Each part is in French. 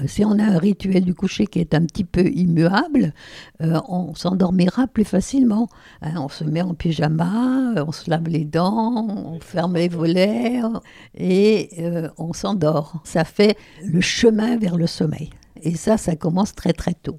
Euh, si on a un rituel du coucher qui est un petit peu immuable, euh, on s'endormira plus facilement. Hein, on se met en pyjama, on se lave les dents, on ferme les volets et euh, on s'endort. Ça fait le chemin vers le sommeil. Et ça, ça commence très très tôt.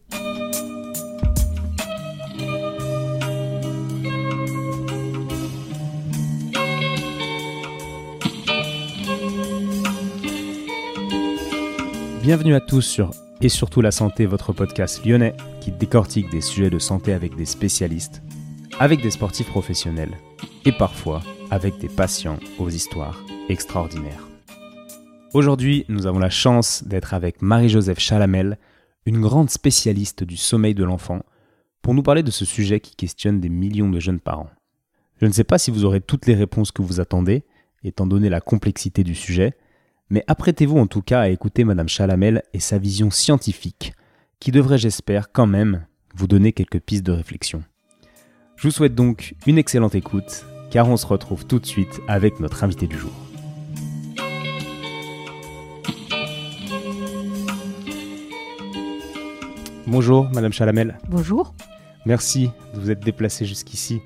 Bienvenue à tous sur Et surtout la santé, votre podcast lyonnais qui décortique des sujets de santé avec des spécialistes, avec des sportifs professionnels et parfois avec des patients aux histoires extraordinaires. Aujourd'hui, nous avons la chance d'être avec Marie-Joseph Chalamel, une grande spécialiste du sommeil de l'enfant, pour nous parler de ce sujet qui questionne des millions de jeunes parents. Je ne sais pas si vous aurez toutes les réponses que vous attendez, étant donné la complexité du sujet, mais apprêtez-vous en tout cas à écouter Madame Chalamel et sa vision scientifique, qui devrait, j'espère, quand même vous donner quelques pistes de réflexion. Je vous souhaite donc une excellente écoute, car on se retrouve tout de suite avec notre invité du jour. Bonjour Madame Chalamel. Bonjour. Merci de vous être déplacée jusqu'ici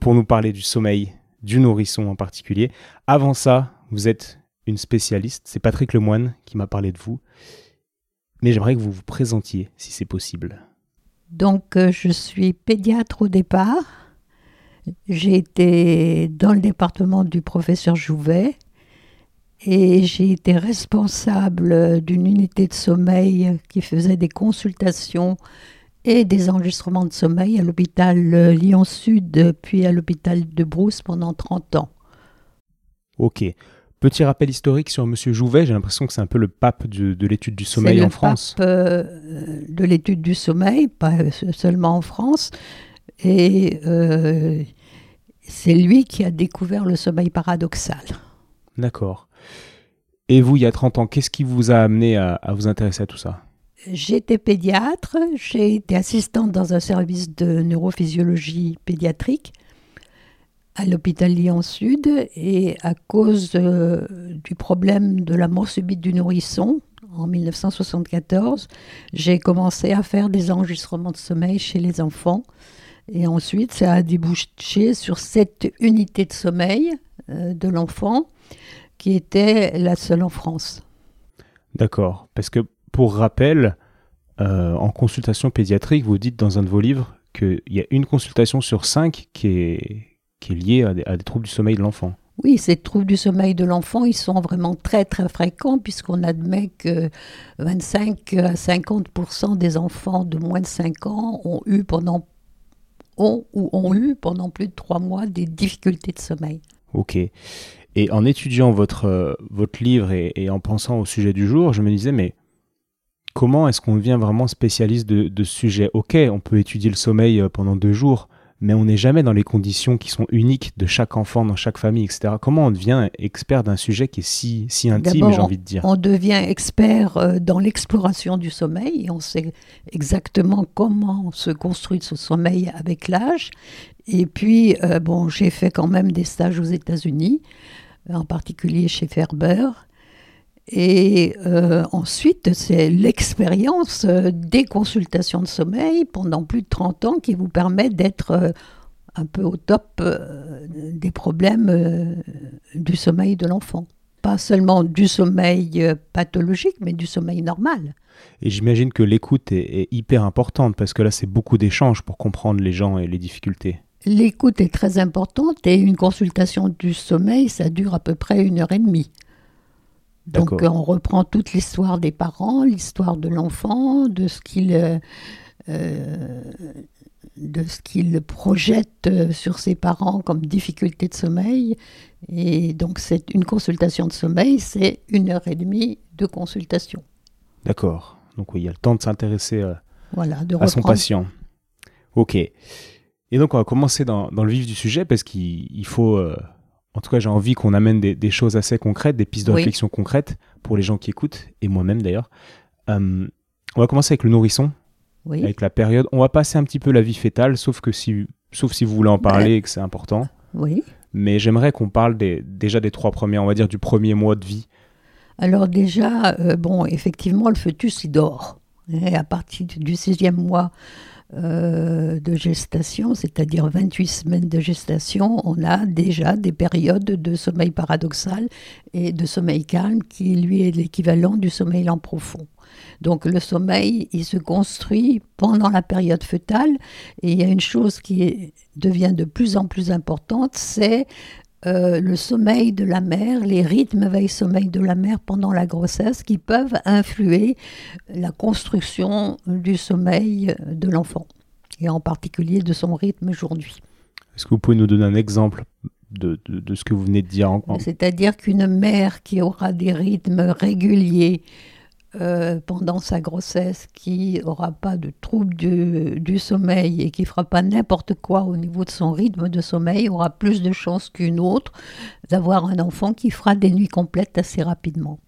pour nous parler du sommeil, du nourrisson en particulier. Avant ça, vous êtes une spécialiste. C'est Patrick Lemoine qui m'a parlé de vous. Mais j'aimerais que vous vous présentiez, si c'est possible. Donc, euh, je suis pédiatre au départ. J'ai été dans le département du professeur Jouvet et j'ai été responsable d'une unité de sommeil qui faisait des consultations et des enregistrements de sommeil à l'hôpital Lyon Sud, puis à l'hôpital de Brousse pendant 30 ans. Ok. Petit rappel historique sur Monsieur Jouvet, j'ai l'impression que c'est un peu le pape de, l'étude du sommeil en France. Le pape euh, de l'étude du sommeil, pas seulement en France. Et euh, c'est lui qui a découvert le sommeil paradoxal. D'accord. Et vous, il y a 30 ans, qu'est-ce qui vous a amené à, vous intéresser à tout ça? J'étais pédiatre, j'ai été assistante dans un service de neurophysiologie pédiatrique à l'hôpital Lyon Sud et à cause euh, du problème de la mort subite du nourrisson en 1974, j'ai commencé à faire des enregistrements de sommeil chez les enfants. Et ensuite, ça a débouché sur cette unité de sommeil euh, de l'enfant qui était la seule en France. D'accord. Parce que pour rappel, euh, en consultation pédiatrique, vous dites dans un de vos livres qu'il y a une consultation sur cinq qui est, qui est lié à des, troubles du sommeil de l'enfant. Oui, ces troubles du sommeil de l'enfant, ils sont vraiment très très fréquents puisqu'on admet que 25 à 50% des enfants de moins de 5 ans ont eu pendant ont ou ont eu pendant plus de 3 mois des difficultés de sommeil. Ok. Et en étudiant votre, votre livre et, en pensant au sujet du jour, je me disais, mais comment est-ce qu'on devient vraiment spécialiste de, de ce sujet? Ok, on peut étudier le sommeil euh, pendant deux jours, mais on n'est jamais dans les conditions qui sont uniques de chaque enfant, dans chaque famille, etc. Comment on devient expert d'un sujet qui est si, si intime, j'ai envie de dire? On devient expert euh, dans l'exploration du sommeil, et on sait exactement comment se construit ce sommeil avec l'âge. Et puis, euh, bon, j'ai fait quand même des stages aux États-Unis, en particulier chez Ferber. Et euh, ensuite, c'est l'expérience euh, des consultations de sommeil pendant plus de 30 ans qui vous permet d'être euh, un peu au top des problèmes du sommeil de l'enfant. Pas seulement du sommeil pathologique, mais du sommeil normal. Et j'imagine que l'écoute est, est, hyper importante parce que là, c'est beaucoup d'échanges pour comprendre les gens et les difficultés. L'écoute est très importante et une consultation du sommeil, ça dure à peu près une heure et demie. Donc on reprend toute l'histoire des parents, l'histoire de l'enfant, de ce qu'il euh, euh, de ce qu'il projette euh, sur ses parents comme difficulté de sommeil. Et donc c'est une consultation de sommeil, c'est une heure et demie de consultation. D'accord. Donc oui, il y a le temps de s'intéresser voilà, à son patient. Ok. Et donc on va commencer dans, dans le vif du sujet parce qu'il faut en tout cas, j'ai envie qu'on amène des, choses assez concrètes, des pistes de réflexion concrètes pour les gens qui écoutent, et moi-même d'ailleurs. Euh, on va commencer avec le nourrisson, avec la période. On va passer un petit peu la vie fétale, sauf, que si, sauf si vous voulez en parler et que c'est important. Oui. Mais j'aimerais qu'on parle des, déjà des trois premiers, on va dire du premier mois de vie. Alors déjà, euh, bon, effectivement, le fœtus, il dort. Et à partir du sixième mois euh, de gestation, c'est-à-dire 28 semaines de gestation, on a déjà des périodes de sommeil paradoxal et de sommeil calme qui, lui, est l'équivalent du sommeil lent profond. Donc le sommeil, il se construit pendant la période fœtale. Et il y a une chose qui devient de plus en plus importante, c'est euh, le sommeil de la mère, les rythmes veille-sommeil de la mère pendant la grossesse qui peuvent influer la construction du sommeil de l'enfant, et en particulier de son rythme aujourd'hui. Est-ce que vous pouvez nous donner un exemple de, ce que vous venez de dire C'est-à-dire qu'une mère qui aura des rythmes réguliers, euh, pendant sa grossesse qui n'aura pas de trouble du, sommeil et qui fera pas n'importe quoi au niveau de son rythme de sommeil aura plus de chances qu'une autre d'avoir un enfant qui fera des nuits complètes assez rapidement.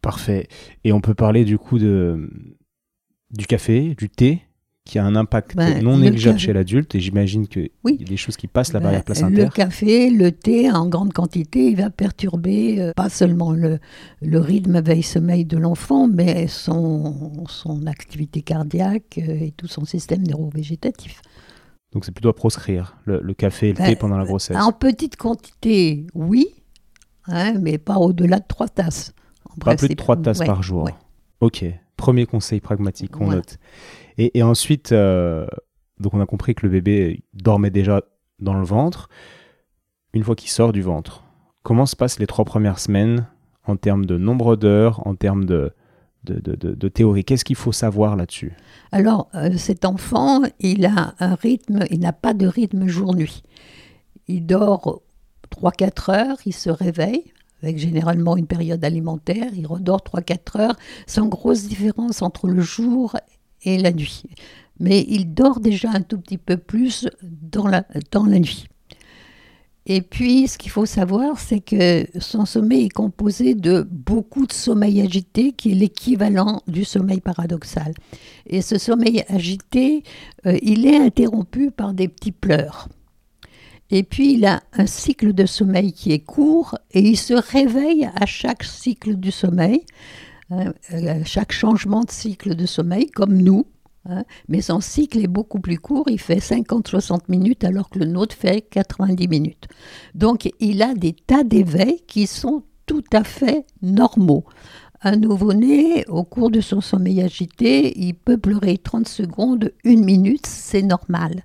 Parfait. Et on peut parler du coup de, du café, du thé? Qui a un impact ben, non négligeable chez l'adulte, et j'imagine y a des choses qui passent la barrière placentaire. Le café, le thé en grande quantité, il va perturber euh, pas seulement le, le rythme veille-sommeil de l'enfant, mais son, son activité cardiaque euh, et tout son système neurovégétatif. Donc c'est plutôt à proscrire, le, café et le thé ben, pendant la grossesse. En petite quantité, oui, hein, mais pas au-delà de trois tasses. pas plus de trois tasses par jour. Ok, premier conseil pragmatique, on note. Et, ensuite, euh, donc on a compris que le bébé dormait déjà dans le ventre. Une fois qu'il sort du ventre, comment se passent les trois premières semaines en termes de nombre d'heures, en termes de, de, théorie? Qu'est-ce qu'il faut savoir là-dessus? Alors, euh, cet enfant, il a un rythme, il n'a pas de rythme jour-nuit. Il dort 3-4 heures, il se réveille, avec généralement une période alimentaire, il redort 3-4 heures, sans grosse différence entre le jour et la nuit. Mais il dort déjà un tout petit peu plus dans la, dans la nuit. Et puis, ce qu'il faut savoir, c'est que son sommeil est composé de beaucoup de sommeil agité, qui est l'équivalent du sommeil paradoxal. Et ce sommeil agité, euh, il est interrompu par des petits pleurs. Et puis, il a un cycle de sommeil qui est court et il se réveille à chaque cycle du sommeil. Hein, chaque changement de cycle de sommeil, comme nous, hein, mais son cycle est beaucoup plus court, il fait 50-60 minutes alors que le nôtre fait 90 minutes. Donc il a des tas d'éveils qui sont tout à fait normaux. Un nouveau-né, au cours de son sommeil agité, il peut pleurer 30 secondes, une minute, c'est normal.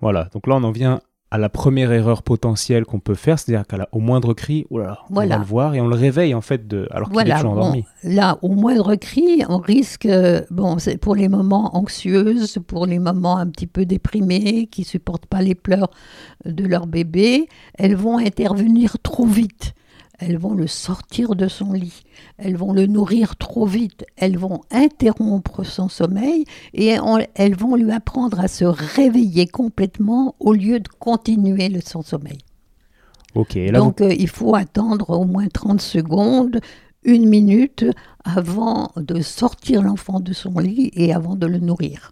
Voilà, donc là on en vient à la première erreur potentielle qu'on peut faire, c'est-à-dire qu'au moindre cri, on va le voir et on le réveille en fait de, alors qu'il est toujours endormi. là, au moindre cri, on risque, bon, c'est pour les moments anxieuses, pour les moments un petit peu déprimés, qui supportent pas les pleurs de leur bébé, elles vont intervenir trop vite elles vont le sortir de son lit, elles vont le nourrir trop vite, elles vont interrompre son sommeil et elles vont lui apprendre à se réveiller complètement au lieu de continuer le, son sommeil. Donc euh, il faut attendre au moins 30 secondes, une minute avant de sortir l'enfant de son lit et avant de le nourrir.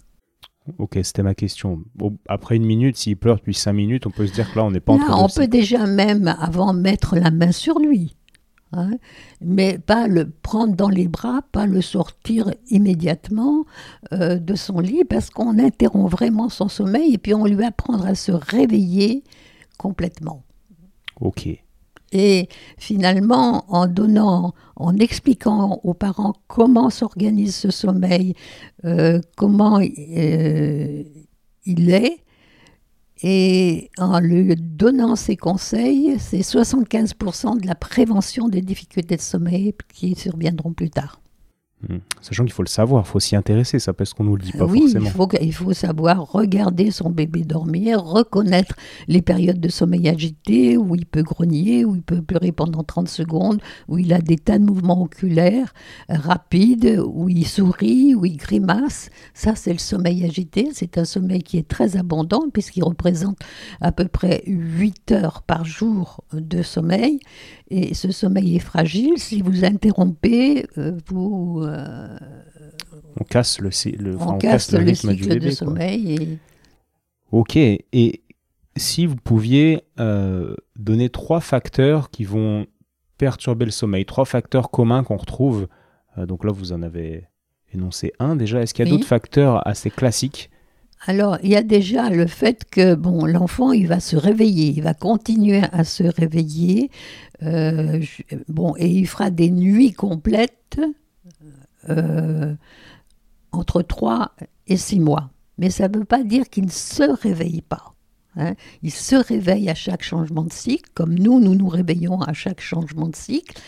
Ok, c'était ma question. Après une minute, s'il pleure depuis cinq minutes, on peut se dire que là, on n'est pas en train de... On peut déjà même, avant, mettre la main sur lui. Hein, mais pas le prendre dans les bras, pas le sortir immédiatement euh, de son lit, parce qu'on interrompt vraiment son sommeil et puis on lui apprendre à se réveiller complètement. Ok. Et finalement, en donnant, en expliquant aux parents comment s'organise ce sommeil, euh, comment euh, il est, et en lui donnant ces conseils, c'est 75% de la prévention des difficultés de sommeil qui surviendront plus tard. Hmm. Sachant qu'il faut le savoir, il faut s'y intéresser, ça parce qu'on nous le dit pas forcément. Il faut, il faut savoir regarder son bébé dormir, reconnaître les périodes de sommeil agité, où il peut grogner, où il peut pleurer pendant 30 secondes, où il a des tas de mouvements oculaires rapides, où il sourit, où il grimace. Ça, c'est le sommeil agité. C'est un sommeil qui est très abondant puisqu'il représente à peu près 8 heures par jour de sommeil. Et ce sommeil est fragile. Si vous interrompez, euh, on casse le, on, casse, le, rythme du bébé. De sommeil Ok. Et si vous pouviez euh, donner trois facteurs qui vont perturber le sommeil. Trois facteurs communs qu'on retrouve. Euh, donc là, vous en avez énoncé un déjà. Est-ce qu'il y a d'autres facteurs assez classiques? Alors, il y a déjà le fait que bon, l'enfant, il va se réveiller, il va continuer à se réveiller, euh, bon, et il fera des nuits complètes euh, entre 3 et 6 mois. Mais ça ne veut pas dire qu'il ne se réveille pas. Hein. Il se réveille à chaque changement de cycle, comme nous, nous nous réveillons à chaque changement de cycle.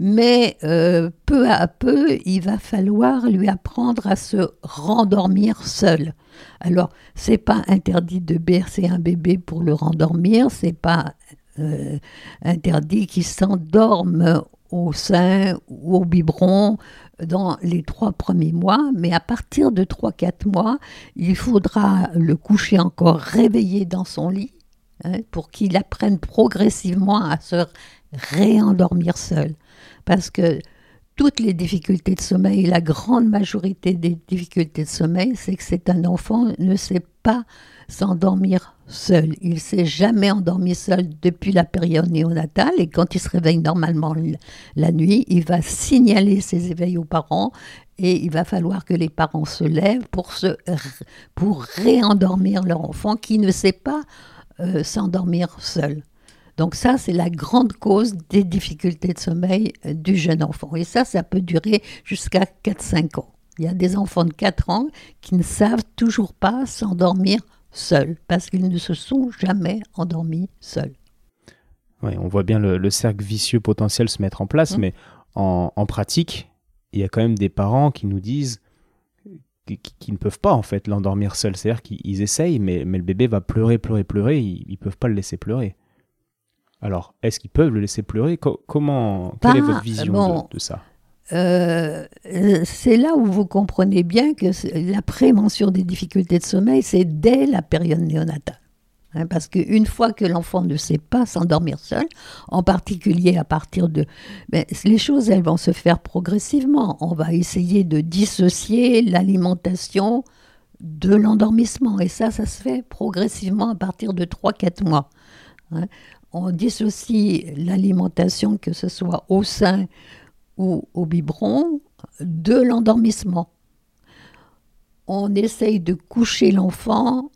Mais euh, peu à peu, il va falloir lui apprendre à se rendormir seul. Alors, c'est pas interdit de bercer un bébé pour le rendormir, c'est pas euh, interdit qu'il s'endorme au sein ou au biberon dans les trois premiers mois, mais à partir de 3-4 mois, il faudra le coucher encore réveillé dans son lit hein, pour qu'il apprenne progressivement à se réendormir seul. Parce que toutes les difficultés de sommeil, la grande majorité des difficultés de sommeil, c'est que c'est un enfant ne sait pas s'endormir seul. Il s'est jamais endormi seul depuis la période néonatale et quand il se réveille normalement la nuit, il va signaler ses éveils aux parents et il va falloir que les parents se lèvent pour, se, pour réendormir leur enfant qui ne sait pas euh, s'endormir seul. Donc ça, c'est la grande cause des difficultés de sommeil euh, du jeune enfant. Et ça, ça peut durer jusqu'à 4-5 ans. Il y a des enfants de 4 ans qui ne savent toujours pas s'endormir seuls parce qu'ils ne se sont jamais endormis seuls. Oui, on voit bien le, cercle vicieux potentiel se mettre en place, mmh. mais en, pratique, il y a quand même des parents qui nous disent qu'ils ne peuvent pas en fait l'endormir seul. C'est-à-dire qu'ils essayent, mais, mais, le bébé va pleurer, pleurer, pleurer, ils ne peuvent pas le laisser pleurer. Alors, est-ce qu'ils peuvent le laisser pleurer? Comment Quelle est votre vision de, ça? Euh, c'est là où vous comprenez bien que la prévention des difficultés de sommeil, c'est dès la période néonatale. Hein, parce qu'une fois que l'enfant ne sait pas s'endormir seul, en particulier à partir de... Ben, les choses, elles vont se faire progressivement. On va essayer de dissocier l'alimentation de l'endormissement. Et ça, ça se fait progressivement à partir de 3-4 mois. Hein. On dissocie l'alimentation, que ce soit au sein ou au biberon de l'endormissement. On essaye de coucher l'enfant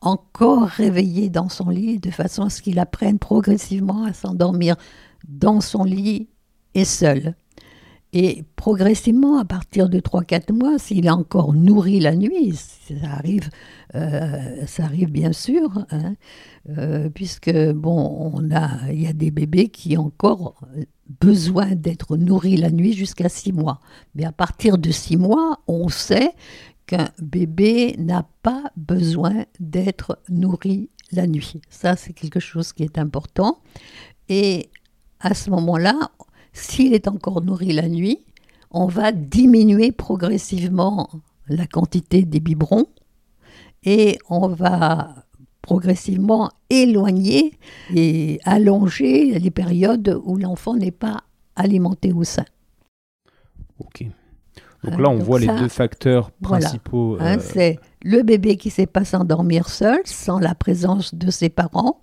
encore réveillé dans son lit de façon à ce qu'il apprenne progressivement à s'endormir dans son lit et seul. Et progressivement, à partir de 3-4 mois, s'il est encore nourri la nuit, ça arrive, euh, bien sûr, hein, euh, puisque bon, on a, il y a des bébés qui ont encore besoin d'être nourris la nuit jusqu'à 6 mois. Mais à partir de 6 mois, on sait qu'un bébé n'a pas besoin d'être nourri la nuit. Ça, c'est quelque chose qui est important. Et à ce moment-là, s'il est encore nourri la nuit, on va diminuer progressivement la quantité des biberons et on va progressivement éloigner et allonger les périodes où l'enfant n'est pas alimenté au sein. Ok. Donc là, on voit les deux facteurs principaux. Hein, euh, c'est le bébé qui ne sait pas s'endormir seul, sans la présence de ses parents,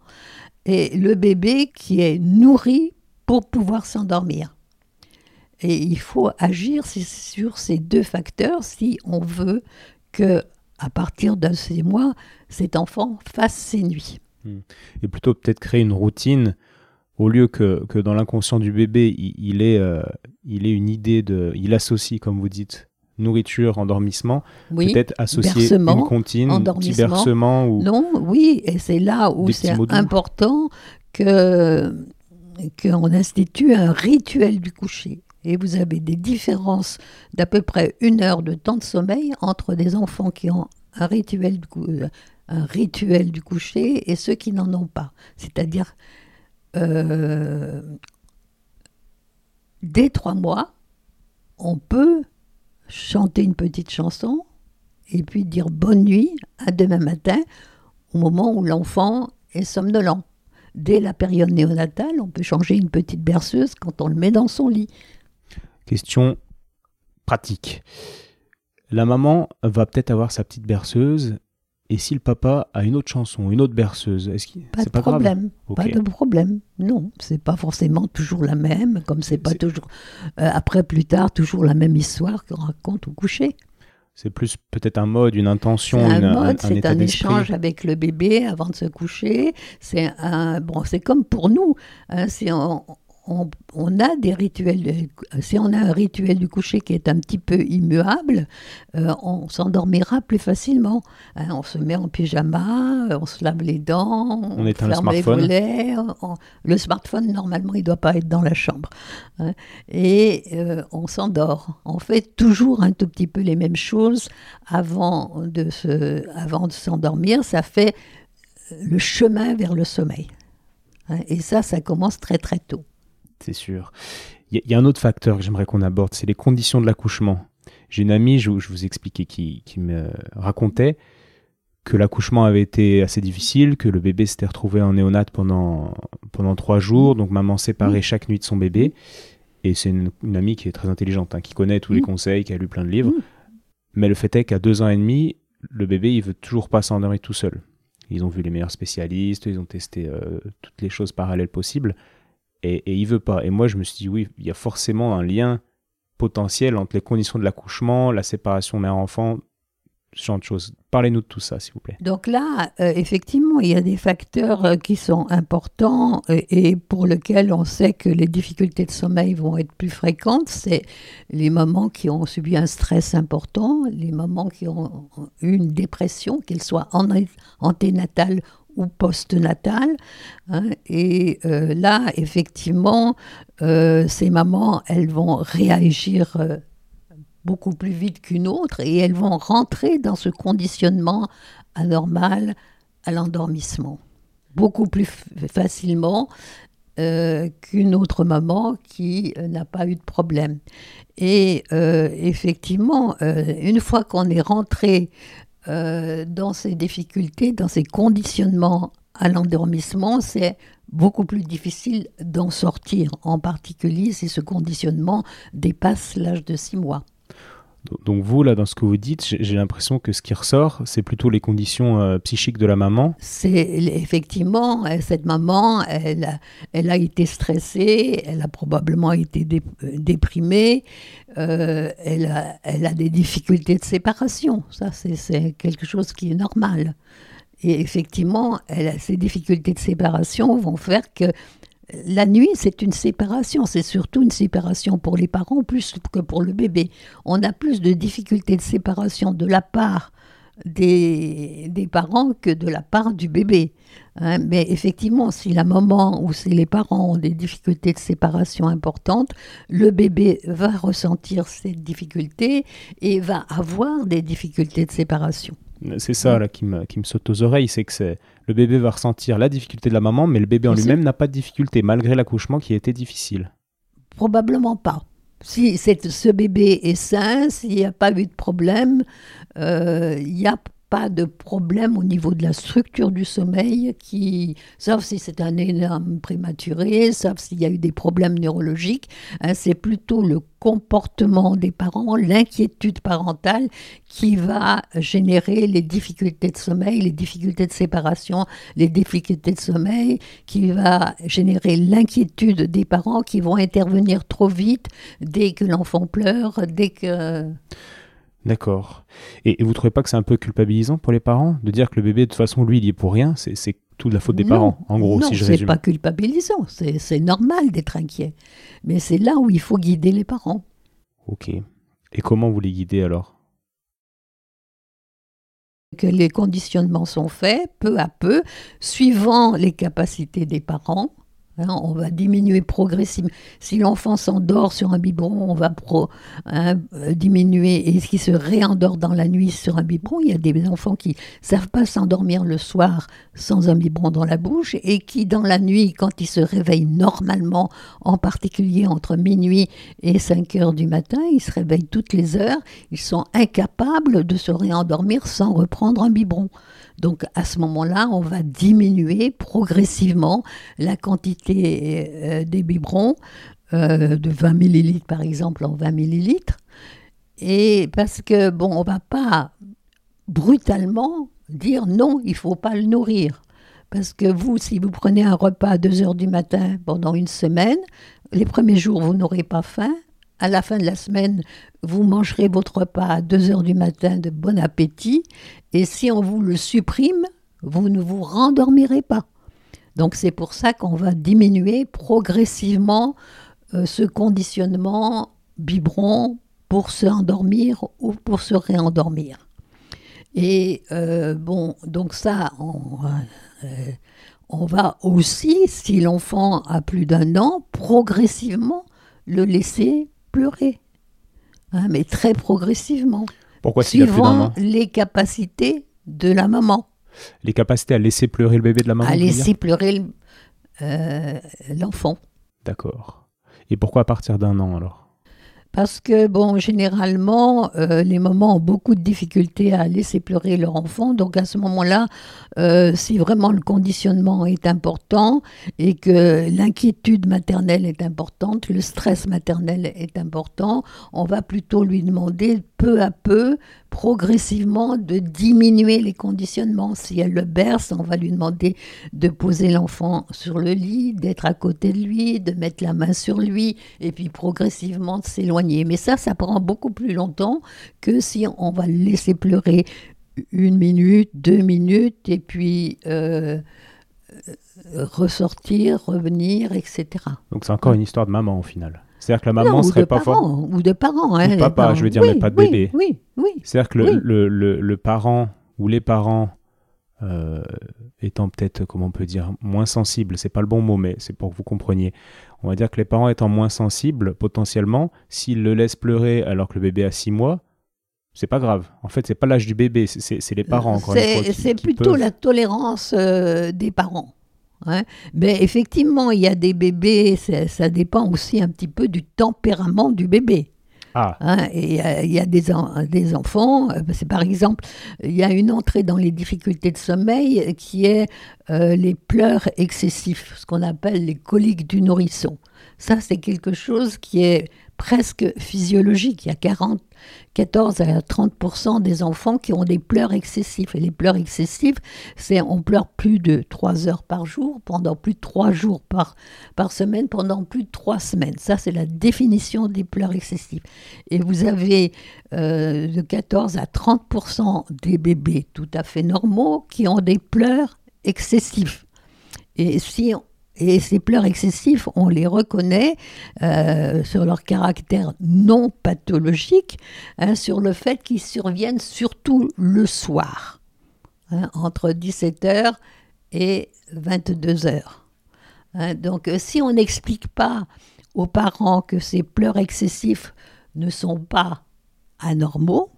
et le bébé qui est nourri pour pouvoir s'endormir. Et il faut agir sur ces deux facteurs si on veut que, à partir de ces mois, cet enfant fasse ses nuits. Hmm. Et plutôt peut-être créer une routine au lieu que, que dans l'inconscient du bébé, il, est, euh, il est une idée de. Il associe, comme vous dites, nourriture, endormissement, peut-être associer une comptine, petit bercement ou... Non, oui, et c'est là où c'est important que qu'on institue un rituel du coucher. Et vous avez des différences d'à peu près une heure de temps de sommeil entre des enfants qui ont un rituel du, du coucher et ceux qui n'en ont pas. C'est-à-dire, euh, dès trois mois, on peut chanter une petite chanson et puis dire bonne nuit à demain matin au moment où l'enfant est somnolent. Dès la période néonatale, on peut changer une petite berceuse quand on le met dans son lit. Question pratique. La maman va peut-être avoir sa petite berceuse Et si le papa a une autre chanson, une autre berceuse, est-ce qu'il Pas de pas problème. Pas de problème. Non, c'est pas forcément toujours la même, comme c'est pas toujours. euh, après, plus tard, toujours la même histoire qu'on raconte au coucher. C'est plus peut-être un mode, une intention, une- un un, mode, un c'est un échange avec le bébé avant de se coucher. C'est un bon, c'est comme pour nous. hein, si on, on- on a des rituels, de- si on a un rituel du coucher qui est un petit peu immuable, euh, on s'endormira plus facilement. hein. on se met en pyjama, euh, on se lave les dents, On éteint le ferme les smartphone. volets. on- le smartphone normalement il doit pas être dans la chambre. hein. et euh, on s'endort. On fait toujours un tout petit peu les mêmes choses avant de se, avant de s'endormir. Ça fait le chemin vers le sommeil. Hein, Et ça, ça commence très très tôt. C'est sûr. Il y, a- il y a un autre facteur que j'aimerais qu'on aborde, c'est les conditions de l'accouchement. J'ai une amie, je, je vous expliquais, qui, qui me racontait que l'accouchement avait été assez difficile, que le bébé s'était retrouvé en néonate pendant, pendant trois jours, donc maman séparait chaque nuit de son bébé. Et c'est une, une amie qui est très intelligente, hein, qui connaît tous les Mm. conseils, qui a lu plein de livres. Mm. Mais le fait est qu'à deux ans et demi, le bébé, il veut toujours pas s'endormir tout seul. Ils ont vu les meilleurs spécialistes, ils ont testé euh, toutes les choses parallèles possibles, et, et il veut pas. Et moi, je me suis dit, oui, il y a forcément un lien potentiel entre les conditions de l'accouchement, la séparation mère-enfant, ce genre de choses. Parlez-nous de tout ça, s'il vous plaît. Donc là, euh, effectivement, il y a des facteurs euh, qui sont importants euh, et pour lesquels on sait que les difficultés de sommeil vont être plus fréquentes. C'est les moments qui ont subi un stress important, les moments qui ont eu une dépression, qu'elle soit en- anténatale ou postnatale. hein. et euh, là, effectivement, euh, ces mamans, elles vont réagir euh, beaucoup plus vite qu'une autre et elles vont rentrer dans ce conditionnement anormal à l'endormissement beaucoup plus facilement qu'une autre maman qui n'a pas eu de problème. Et effectivement, une fois qu'on est rentré euh, dans ces difficultés, dans ces conditionnements à l'endormissement, c'est beaucoup plus difficile d'en sortir, en particulier si ce conditionnement dépasse l'âge de six mois. Donc vous, là, dans ce que vous dites, j'ai l'impression que ce qui ressort, c'est plutôt les conditions euh, psychiques de la maman. C'est effectivement euh, cette maman, elle, elle a été stressée, elle a probablement été euh, déprimée, elle, a, elle a des difficultés de séparation. Ça, c'est- quelque chose qui est normal. Et effectivement, elle ces difficultés de séparation vont faire que la nuit, c'est une séparation. C'est surtout une séparation pour les parents plus que pour le bébé. On a plus de difficultés de séparation de la part des, parents que de la part du bébé. Hein, mais effectivement, si la maman ou si les parents ont des difficultés de séparation importantes, le bébé va ressentir cette difficulté et va avoir des difficultés de séparation. C'est ça qui, me, qui me saute aux oreilles, c'est que c'est le bébé va ressentir la difficulté de la maman, mais le bébé en lui-même n'a pas de difficulté, malgré l'accouchement qui a été difficile. Probablement pas. Si ce bébé est sain, s'il n'y a pas eu de problème, euh, il n'y a pas de problème au niveau de la structure du sommeil, qui, sauf si c'est un énorme prématuré, sauf s'il y a eu des problèmes neurologiques. hein, c'est plutôt le comportement des parents, l'inquiétude parentale qui va générer les difficultés de sommeil, les difficultés de séparation, les difficultés de sommeil, qui va générer l'inquiétude des parents qui vont intervenir trop vite dès que l'enfant pleure, dès que... D'accord. Et, et vous trouvez pas que c'est un peu culpabilisant pour les parents de dire que le bébé, de toute façon, lui, il y est pour rien? C'est c'est tout de la faute des Non, parents, en gros, non, si je c'est résume. pas culpabilisant, c'est c'est normal d'être inquiet. Mais c'est là où il faut guider les parents. Ok. Et comment vous les guidez alors? Que les conditionnements sont faits peu à peu, suivant les capacités des parents. Hein, on va diminuer progressivement. Si l'enfant s'endort sur un biberon, on va pro- hein, euh, diminuer et qui se réendort dans la nuit sur un biberon. Il y a des enfants qui savent pas s'endormir le soir sans un biberon dans la bouche et qui, dans la nuit, quand ils se réveillent normalement, en particulier entre minuit et 5 heures du matin, ils se réveillent toutes les heures, ils sont incapables de se réendormir sans reprendre un biberon. Donc à ce moment-là, on va diminuer progressivement la quantité euh, des biberons euh, de 20 millilitres par exemple en 20 millilitres. Et parce que bon, on va pas brutalement dire non, il faut pas le nourrir. Parce que vous, si vous prenez un repas à 2 heures du matin pendant une semaine, les premiers jours, vous n'aurez pas faim. À la fin de la semaine, vous mangerez votre repas à 2 heures du matin de bon appétit. Et si on vous le supprime, vous ne vous rendormirez pas. Donc c'est pour ça qu'on va diminuer progressivement euh, ce conditionnement biberon pour se endormir ou pour se réendormir. Et euh, bon, donc ça, euh, on, va aussi, si l'enfant a plus d'un an, progressivement le laisser pleurer. Hein, mais très progressivement. Pourquoi an les capacités de la maman. Les capacités à laisser pleurer le bébé de la maman À laisser pleurer l'enfant. D'accord. Et pourquoi à partir d'un an alors? Parce que, bon, généralement, euh, les mamans ont beaucoup de difficultés à laisser pleurer leur enfant. Donc, à ce moment-là, euh, si vraiment le conditionnement est important et que l'inquiétude maternelle est importante, le stress maternel est important, on va plutôt lui demander peu à peu, progressivement, de diminuer les conditionnements. Si elle le berce, on va lui demander de poser l'enfant sur le lit, d'être à côté de lui, de mettre la main sur lui, et puis progressivement de s'éloigner. Mais ça, ça prend beaucoup plus longtemps que si on va le laisser pleurer une minute, deux minutes, et puis... Euh, ressortir, revenir, etc. Donc c'est encore une histoire de maman au final. C'est-à-dire que la maman ne serait pas forte. Ou de parents. Hein, ou papa, je veux dire, mais pas de bébé. Oui, oui. C'est-à-dire que le, le, le, parent ou les parents euh, étant peut-être, comment on peut dire, moins sensibles, c'est pas le bon mot, mais c'est pour que vous compreniez. On va dire que les parents étant moins sensibles, potentiellement, s'ils le laissent pleurer alors que le bébé a 6 mois, c'est pas grave. En fait, c'est pas l'âge du bébé, c'est les parents. C'est plutôt la tolérance euh, des parents. Mais effectivement, il y a des bébés, ça, dépend aussi un petit peu du tempérament du bébé. Ah. Hein, et il y a des, des enfants, euh, c'est par exemple, il y a une entrée dans les difficultés de sommeil qui est euh, les pleurs excessifs, ce qu'on appelle les coliques du nourrisson. Ça, c'est quelque chose qui est presque physiologique. Il y a 40, 14 à 30% des enfants qui ont des pleurs excessifs. Et les pleurs excessifs, c'est on pleure plus de 3 heures par jour, pendant plus de 3 jours par, semaine, pendant plus de 3 semaines. Ça, c'est la définition des pleurs excessifs. Et vous avez euh, de 14 à 30% des bébés tout à fait normaux qui ont des pleurs excessifs. Et si et ces pleurs excessifs, on les reconnaît euh, sur leur caractère non pathologique, hein, sur le fait qu'ils surviennent surtout le soir, hein, entre 17h et 22h. Hein, donc euh, si on n'explique pas aux parents que ces pleurs excessifs ne sont pas anormaux,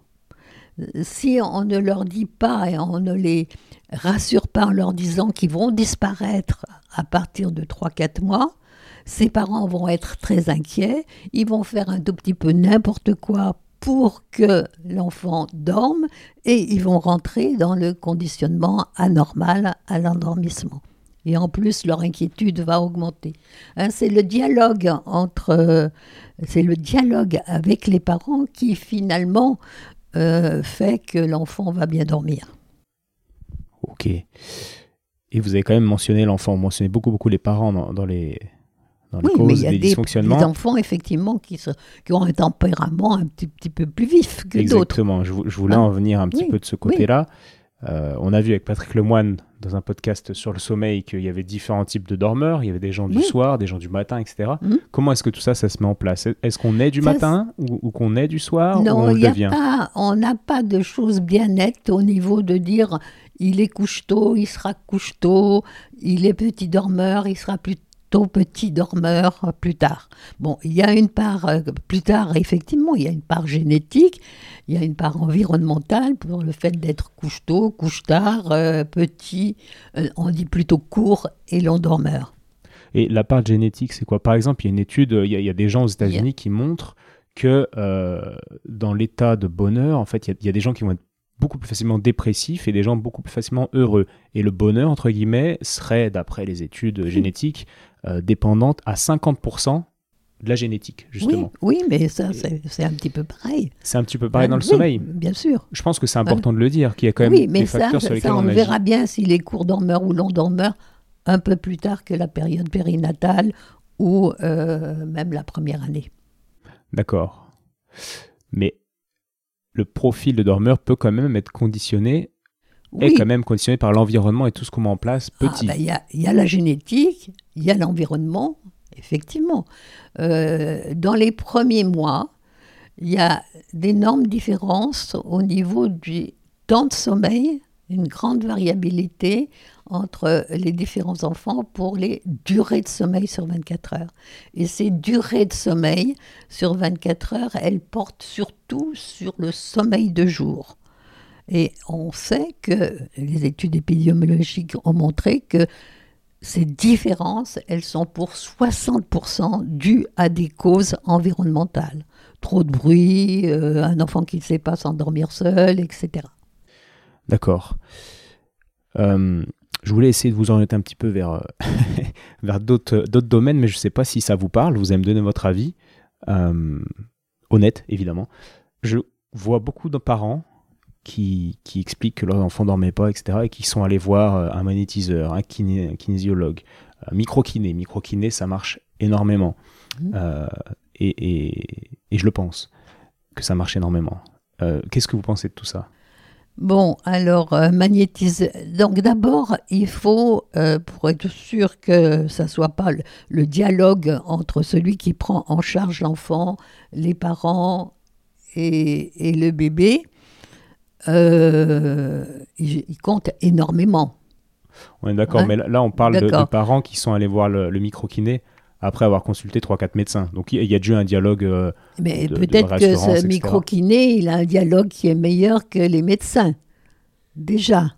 si on ne leur dit pas et on ne les rassure pas en leur disant qu'ils vont disparaître à partir de 3-4 mois, ces parents vont être très inquiets, ils vont faire un tout petit peu n'importe quoi pour que l'enfant dorme et ils vont rentrer dans le conditionnement anormal à l'endormissement. Et en plus, leur inquiétude va augmenter. Hein, c'est le dialogue entre, c'est le dialogue avec les parents qui finalement euh, fait que l'enfant va bien dormir. Ok. Et vous avez quand même mentionné l'enfant, vous mentionnez beaucoup, beaucoup les parents dans, les, dans les causes des dysfonctionnements. Il y a des enfants, effectivement, qui, qui ont un tempérament un petit, petit peu plus vif que d'autres. Exactement, je, voulais en venir un petit peu de ce côté-là. Euh, on a vu avec Patrick Lemoine dans un podcast sur le sommeil qu'il y avait différents types de dormeurs. Il y avait des gens du soir, des gens du matin, etc. Mmh. Comment est-ce que tout ça, ça se met en place? Est-ce qu'on est du matin ou, qu'on est du soir Non, on devient? pas, on n'a pas de choses bien nettes au niveau de dire il est couche tôt, il sera couche tôt, il est petit dormeur, il sera plus petit dormeur euh, plus tard. Bon, il y a une part, euh, plus tard, effectivement, il y a une part génétique, il y a une part environnementale pour le fait d'être couche tôt, couche tard, euh, petit, on dit plutôt court et long dormeur. Et la part génétique, c'est quoi? Par exemple, il y a une étude, il y a, des gens aux États-Unis qui montrent que dans l'état de bonheur, en fait, il y, a des gens qui vont être beaucoup plus facilement dépressifs et des gens beaucoup plus facilement heureux. Et le bonheur, entre guillemets, serait, d'après les études génétiques, euh, dépendante à 50% de la génétique, justement. Oui, oui mais ça, c'est un petit peu pareil. C'est un petit peu pareil Ah, dans le oui, sommeil. Bien sûr. Je pense que c'est important de le dire, qu'il y a quand même oui, mais des ça, facteurs ça, sur lesquels on on verra bien s'il est court dormeur ou long dormeur un peu plus tard que la période périnatale ou euh, même la première année. D'accord. Mais le profil de dormeur peut quand même être conditionné, est quand même conditionné par l'environnement et tout ce qu'on met en place Ah, petit. ben, il y, a, il y a la génétique, il y a l'environnement, effectivement. Euh, dans les premiers mois, il y a d'énormes différences au niveau du temps de sommeil, une grande variabilité entre les différents enfants pour les durées de sommeil sur 24 heures. Et ces durées de sommeil sur 24 heures, elles portent surtout sur le sommeil de jour. Et on sait que les études épidémiologiques ont montré que ces différences, elles sont pour 60% dues à des causes environnementales. Trop de bruit, euh, un enfant qui ne sait pas s'endormir seul, etc. D'accord. Euh, je voulais essayer de vous orienter un petit peu vers, euh, vers d'autres d'autres domaines, mais je ne sais pas si ça vous parle. Vous allez me donner votre avis. Euh, honnête, évidemment. Je vois beaucoup de parents qui, qui expliquent que leur enfant ne dormait pas, etc., et qui sont allés voir euh, un magnétiseur, un, kiné- un kinésiologue, un micro-kiné. Micro-kiné, ça marche énormément. Euh, et, et- et je le pense, que ça marche énormément. Euh, Qu'est-ce que vous pensez de tout ça? Bon, alors, euh, magnétiser. Donc, d'abord, il faut, euh, pour être sûr que ça soit pas le, le dialogue entre celui qui prend en charge l'enfant, les parents et, et le bébé, euh, il, il compte énormément. On est d'accord, Ouais. mais là, on parle de, parents qui sont allés voir le, le micro-kiné après avoir consulté 3-4 médecins. Donc il y, a- déjà un dialogue. euh, Mais peut-être que ce micro-kiné, il a un dialogue qui est meilleur que les médecins. Déjà.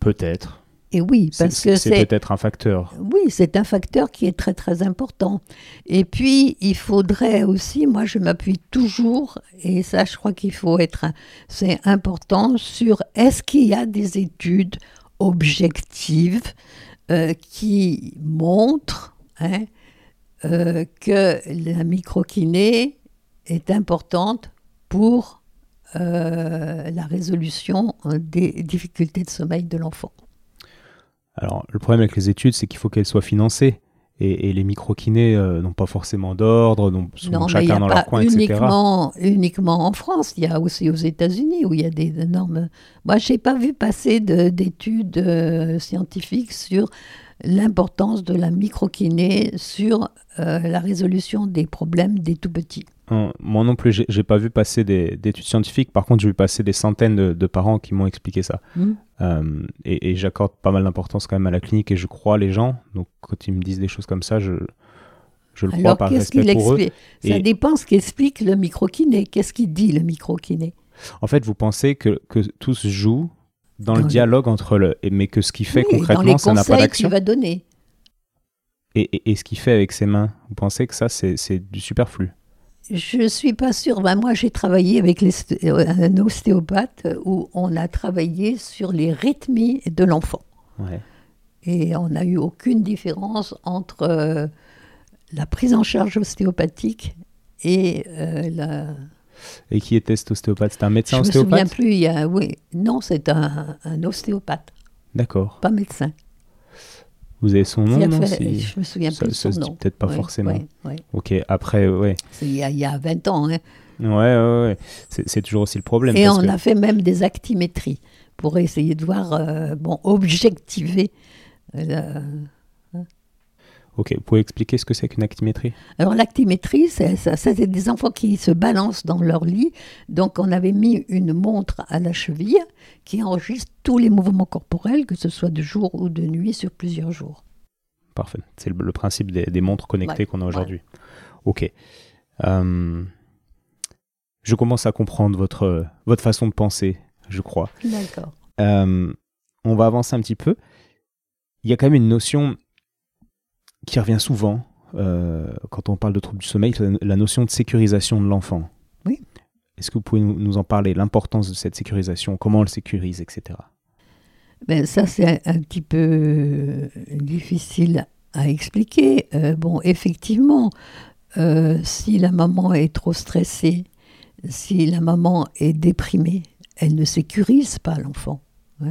peut-être. Et oui, parce que c'est c'est peut-être un facteur. Oui, c'est un facteur qui est très très important. Et puis, il faudrait aussi, moi je m'appuie toujours, et ça je crois qu'il faut être, c'est important, sur est-ce qu'il y a des études objectives euh, qui montrent hein, euh, que la microkiné est importante pour euh, la résolution des difficultés de sommeil de l'enfant. Alors le problème avec les études, c'est qu'il faut qu'elles soient financées. Et, et les micro-kinés euh, n'ont pas forcément d'ordre, sont chacun a dans pas leur coin, etc. uniquement, uniquement en France, il y a aussi aux États-Unis où il y a des énormes. Moi, je n'ai pas vu passer de- d'études euh, scientifiques sur l'importance de la microkiné sur euh, la résolution des problèmes des tout petits. Hum, Moi non plus, j'ai- pas vu passer des- d'études scientifiques. Par contre, j'ai vu passer des centaines de, de parents qui m'ont expliqué ça. Hmm. Euh, et et j'accorde pas mal d'importance quand même à la clinique et je crois les gens. Donc quand ils me disent des choses comme ça, je, je le crois par respect pour eux. Ça Et- dépend ce qu'explique le microkiné. Qu'est-ce qu'il dit, le microkiné? En fait, vous pensez que, que tout se joue dans, Dans le le- dialogue entre le. Mais que ce qu'il fait Oui, concrètement, ça n'a pas d'action. va donner. Et, et- et ce qu'il fait avec ses mains, vous pensez que ça, c'est du superflu? Je suis pas sûre. Ben, moi, j'ai travaillé avec les, euh, un ostéopathe où on a travaillé sur les rythmies de l'enfant. Ouais. Et on n'a eu aucune différence entre euh, la prise en charge ostéopathique et euh, la. Et qui était cet ostéopathe C'est un médecin Je me souviens ostéopathe plus. Il y a, oui, non, c'est un, un ostéopathe, D'accord. pas médecin. Vous avez son nom non fait- si- Je me souviens ça- plus ça son se dit nom. peut-être pas Oui, forcément. oui, oui. Ok, après, ouais. C'est il y, a, il y a 20 ans. hein. Ouais, ouais, ouais. C'est c'est toujours aussi le problème. Et parce on que- a fait même des actimétries pour essayer de voir, euh, bon, objectiver. euh, Ok, vous pouvez expliquer ce que c'est qu'une actimétrie? Alors l'actimétrie, c'est ça, ça, c'est des enfants qui se balancent dans leur lit. Donc on avait mis une montre à la cheville qui enregistre tous les mouvements corporels, que ce soit de jour ou de nuit, sur plusieurs jours. Parfait. C'est le, le principe des, des montres connectées Ouais, qu'on a ouais. aujourd'hui. Ok. Euh, je commence à comprendre votre, votre façon de penser, je crois. D'accord. Euh, on va avancer un petit peu. Il y a quand même une notion qui revient souvent euh, quand on parle de troubles du sommeil, c'est la notion de sécurisation de l'enfant. Oui. Est-ce que vous pouvez nous, en parler, l'importance de cette sécurisation, comment on le sécurise, etc. Ben, ça, c'est un, un petit peu euh, difficile à expliquer. Euh, bon, effectivement, euh, si la maman est trop stressée, si la maman est déprimée, elle ne sécurise pas l'enfant.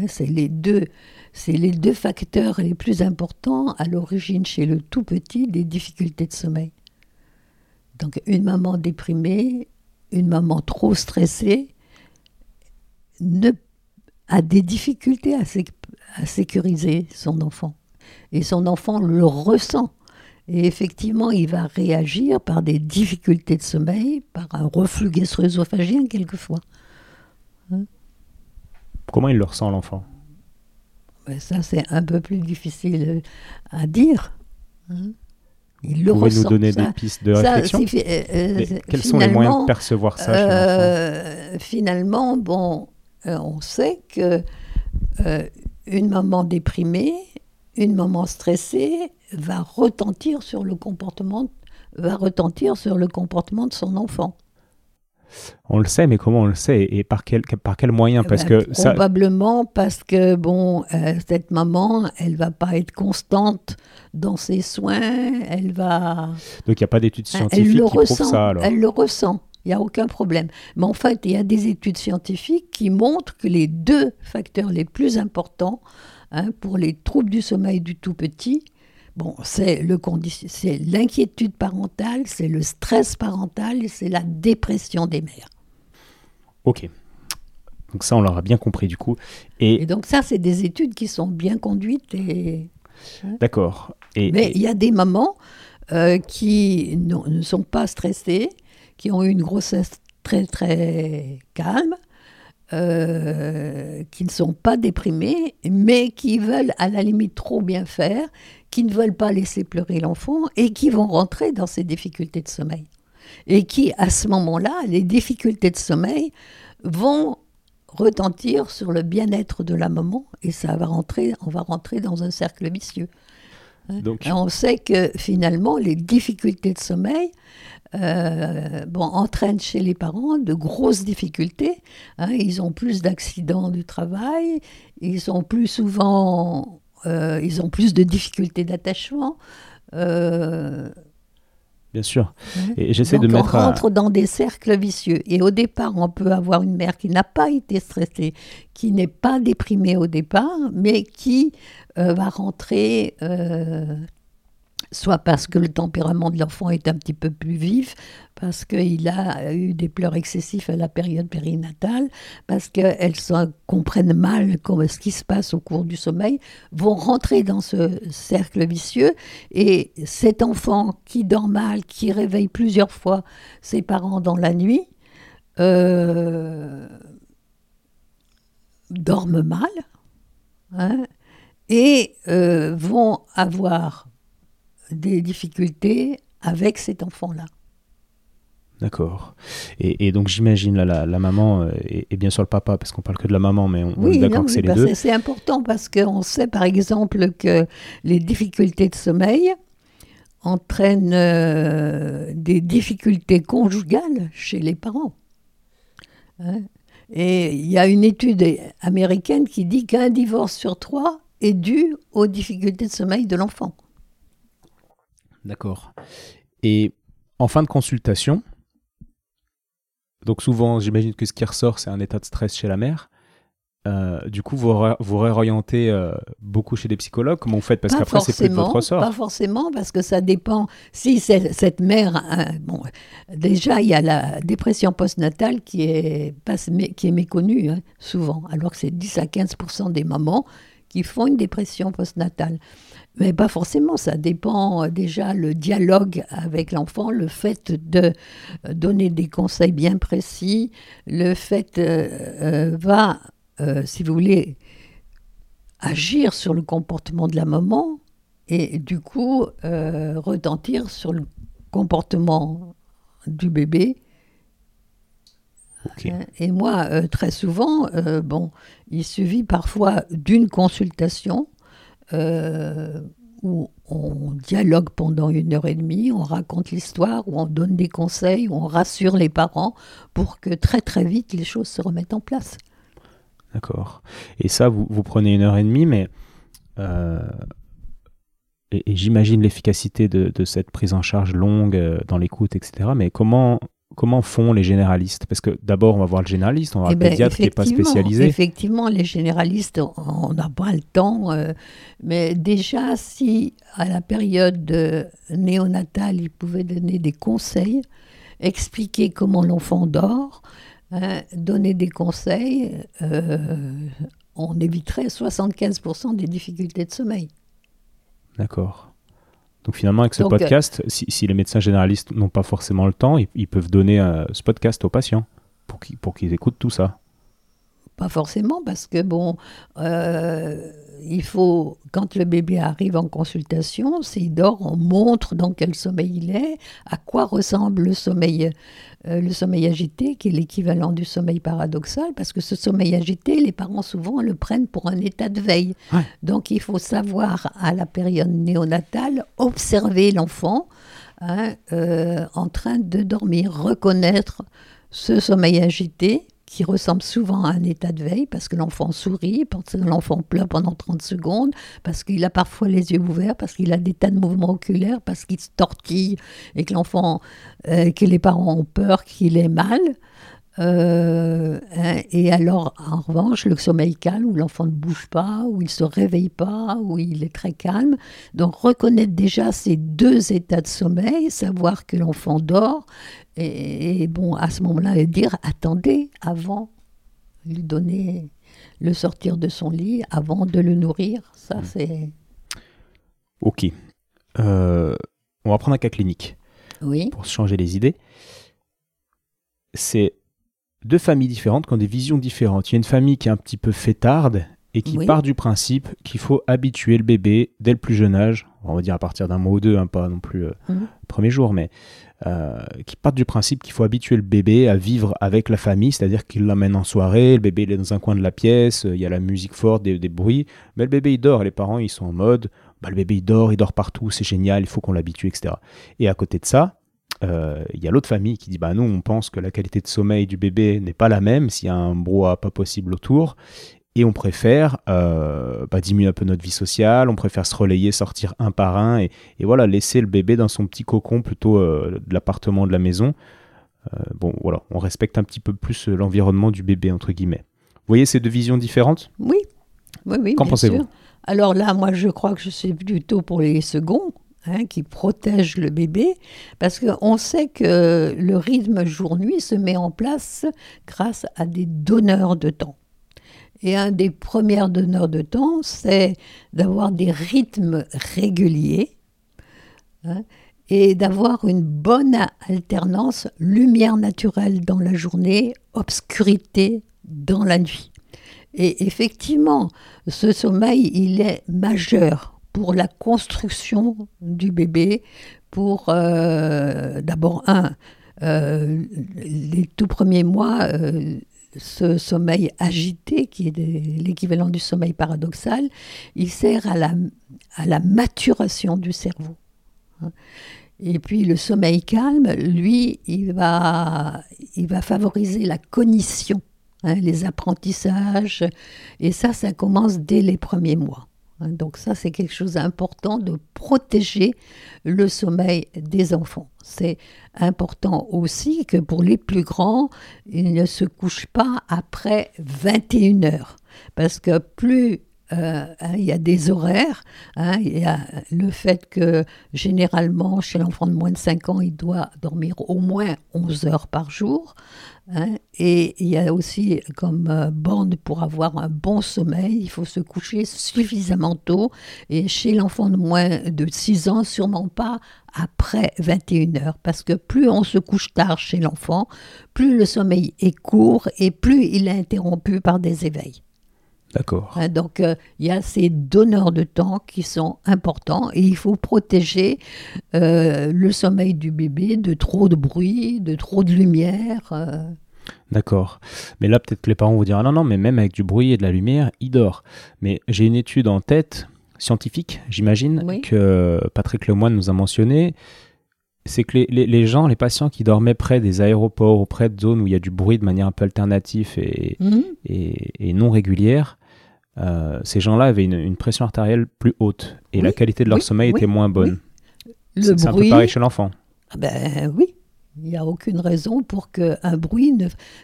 c'est les deux, c'est les deux facteurs les plus importants à l'origine chez le tout petit des difficultés de sommeil. Donc une maman déprimée, une maman trop stressée, ne, a des difficultés à sécuriser son enfant. Et son enfant le ressent. Et effectivement, il va réagir par des difficultés de sommeil, par un reflux gastro-œsophagien quelquefois. Hein? Comment il le ressent, l'enfant? Ça, c'est un peu plus difficile à dire. Hein il Vous pouvez nous donner des pistes de réflexion euh, euh, Quels sont les moyens de percevoir ça chez euh, Finalement, bon, on sait que une maman déprimée, une maman stressée, va retentir sur le comportement, va retentir sur le comportement de son enfant. On le sait, mais comment on le sait et par quel, par quel moyen? Parce que Probablement parce que, bon, euh, cette maman, elle va pas être constante dans ses soins, elle va... Donc il n'y a pas d'études scientifiques qui prouvent ça alors Elle le ressent, il n'y a aucun problème. Mais en fait, il y a des études scientifiques qui montrent que les deux facteurs les plus importants hein, pour les troubles du sommeil du tout petit, Bon, c'est le c'est l'inquiétude parentale, c'est le stress parental et c'est la dépression des mères. Ok. Donc ça, on l'aura bien compris du coup. Et, donc ça, c'est des études qui sont bien conduites et. Hein. D'accord. Et, Mais il y a des mamans euh, qui ne sont pas stressées, qui ont eu une grossesse très très calme, euh, qui ne sont pas déprimées, mais qui veulent à la limite trop bien faire, qui ne veulent pas laisser pleurer l'enfant et qui vont rentrer dans ces difficultés de sommeil. Et qui, à ce moment-là, les difficultés de sommeil vont retentir sur le bien-être de la maman et ça va rentrer, on va rentrer dans un cercle vicieux. On sait que finalement, les difficultés de sommeil euh, bon, entraînent chez les parents de grosses difficultés. Hein. ils ont plus d'accidents du travail, ils sont plus souvent euh, ils ont plus de difficultés d'attachement. Euh, Bien sûr. Et j'essaie de mettre. On rentre dans des cercles vicieux. Et au départ, on peut avoir une mère qui n'a pas été stressée, qui n'est pas déprimée au départ, mais qui euh, va rentrer soit parce que le tempérament de l'enfant est un petit peu plus vif, parce qu'il a eu des pleurs excessifs à la période périnatale, parce qu'elles comprennent mal ce qui se passe au cours du sommeil, vont rentrer dans ce cercle vicieux. Et cet enfant qui dort mal, qui réveille plusieurs fois ses parents dans la nuit, euh, mal hein, et euh, vont avoir des difficultés avec cet enfant-là. D'accord. Et, donc j'imagine la, la, maman euh, et, bien sûr le papa, parce qu'on parle que de la maman, mais on, est d'accord que c'est les deux. C'est important parce qu'on sait par exemple que les difficultés de sommeil entraînent euh, des difficultés conjugales chez les parents. Hein? et il y a une étude américaine qui dit qu'un divorce sur trois est dû aux difficultés de sommeil de l'enfant. D'accord. Et en fin de consultation, donc souvent, j'imagine que ce qui ressort, c'est un état de stress chez la mère. Euh, du coup, vous, vous réorientez euh, beaucoup chez des psychologues? Comment vous faites? Parce qu'après, c'est plus de votre ressort. Pas forcément, parce que ça dépend. Si cette mère, bon, déjà, il y a la dépression postnatale qui est, pas, qui est méconnue, hein, souvent, alors que c'est 10 à 15% des mamans qui font une dépression postnatale. Mais pas forcément, ça dépend euh, déjà le dialogue avec l'enfant, le fait de euh, donner des conseils bien précis, le fait euh, va, si vous voulez, agir sur le comportement de la maman et du coup retentir sur le comportement du bébé. Et moi, très souvent, bon, il suffit parfois d'une consultation où on dialogue pendant une heure et demie, on raconte l'histoire, où on donne des conseils, où on rassure les parents pour que très très vite les choses se remettent en place. D'accord. Et ça, vous, prenez une heure et demie, mais euh, et, j'imagine l'efficacité de, cette prise en charge longue euh, dans l'écoute, etc. Mais comment, comment font les généralistes? Parce que d'abord, on va voir le généraliste, on va voir eh le ben, pédiatre qui n'est pas spécialisé. Effectivement, les généralistes, on n'a pas le temps. Euh, mais déjà, si à la période néonatale, ils pouvaient donner des conseils, expliquer comment l'enfant dort, hein, donner des conseils, euh, on éviterait 75% des difficultés de sommeil. D'accord. Donc finalement, avec ce podcast, si, les médecins généralistes n'ont pas forcément le temps, ils, peuvent donner euh, ce podcast aux patients pour qu'ils écoutent tout ça. Pas forcément, parce que bon, euh, il faut, quand le bébé arrive en consultation, s'il dort, on montre dans quel sommeil il est, à quoi ressemble le sommeil, euh, le sommeil agité, qui est l'équivalent du sommeil paradoxal, parce que ce sommeil agité, les parents souvent le prennent pour un état de veille. Donc il faut savoir à la période néonatale observer l'enfant hein, euh, en train de dormir, reconnaître ce sommeil agité qui ressemble souvent à un état de veille parce que l'enfant sourit, parce que l'enfant pleure pendant 30 secondes, parce qu'il a parfois les yeux ouverts, parce qu'il a des tas de mouvements oculaires, parce qu'il se tortille et que l'enfant, euh, que les parents ont peur qu'il ait mal. Euh, hein, et alors, en revanche, le sommeil calme, où l'enfant ne bouge pas, où il ne se réveille pas, où il est très calme. Donc, reconnaître déjà ces deux états de sommeil, savoir que l'enfant dort, et, bon, à ce moment-là, dire attendez, avant, lui donner, le sortir de son lit, avant de le nourrir. Ça, hmm. c'est. Ok. Euh, on va prendre un cas clinique. Oui. Pour changer les idées. C'est deux familles différentes qui ont des visions différentes. Il y a une famille qui est un petit peu fêtarde et qui part du principe qu'il faut habituer le bébé dès le plus jeune âge, on va dire à partir d'un mois ou deux, hein, pas non plus euh, mhm. le premier jour, mais euh, qui part du principe qu'il faut habituer le bébé à vivre avec la famille, c'est-à-dire qu'il l'amène en soirée, le bébé il est dans un coin de la pièce, il y a la musique forte, des, bruits, mais le bébé il dort, les parents ils sont en mode, bah, le bébé il dort, il dort partout, c'est génial, il faut qu'on l'habitue, etc. Et à côté de ça, euh, il y a l'autre famille qui dit bah nous on pense que la qualité de sommeil du bébé n'est pas la même s'il y a un brouhaha pas possible autour et on préfère euh, bah, diminuer un peu notre vie sociale, on préfère se relayer, sortir un par un et, voilà laisser le bébé dans son petit cocon plutôt euh, de l'appartement de la maison. bon voilà, on respecte un petit peu plus l'environnement du bébé entre guillemets. Vous voyez ces deux visions différentes? Oui, oui, oui. Qu'en pensez-vous? Alors là, moi je crois que je suis plutôt pour les seconds. Hein, qui protège le bébé, parce qu'on sait que le rythme jour-nuit se met en place grâce à des donneurs de temps. Et un des premiers donneurs de temps, c'est d'avoir des rythmes réguliers hein, et d'avoir une bonne alternance lumière naturelle dans la journée, obscurité dans la nuit. Et effectivement, ce sommeil, il est majeur pour la construction du bébé, pour euh, d'abord un, euh, les tout premiers mois, euh, ce sommeil agité, qui est l'équivalent du sommeil paradoxal, il sert à la, maturation du cerveau. Et puis le sommeil calme, lui, il va, il va favoriser la cognition, hein, les apprentissages, et ça, ça commence dès les premiers mois. Hein, donc ça, c'est quelque chose d'important de protéger le sommeil des enfants. C'est important aussi que pour les plus grands, ils ne se couchent pas après 21 heures. Parce que plus euh, hein, il y a des horaires. Hein, il y a le fait que généralement, chez l'enfant de moins de 5 ans, il doit dormir au moins 11 heures par jour. Hein, et il y a aussi comme euh, bande pour avoir un bon sommeil, il faut se coucher suffisamment tôt. Et chez l'enfant de moins de 6 ans, sûrement pas après 21 heures. Parce que plus on se couche tard chez l'enfant, plus le sommeil est court et plus il est interrompu par des éveils. D'accord. Hein, donc, euh, il y a ces donneurs de temps qui sont importants et il faut protéger euh, le sommeil du bébé de trop de bruit, de trop de lumière. Euh. D'accord. Mais là, peut-être que les parents vont dire ah non, non, mais même avec du bruit et de la lumière, il dort. Mais j'ai une étude en tête, scientifique, j'imagine, que Patrick Lemoine nous a mentionné. C'est que les, gens, les patients qui dormaient près des aéroports ou près de zones où il y a du bruit de manière un peu alternative et, mhm. et non régulière, euh, ces gens-là avaient une, une pression artérielle plus haute et la qualité de leur oui, sommeil oui, était moins bonne. Le C'est c'est un peu bruit, pareil chez l'enfant. ah ben oui, il n'y a aucune raison pour qu'un bruit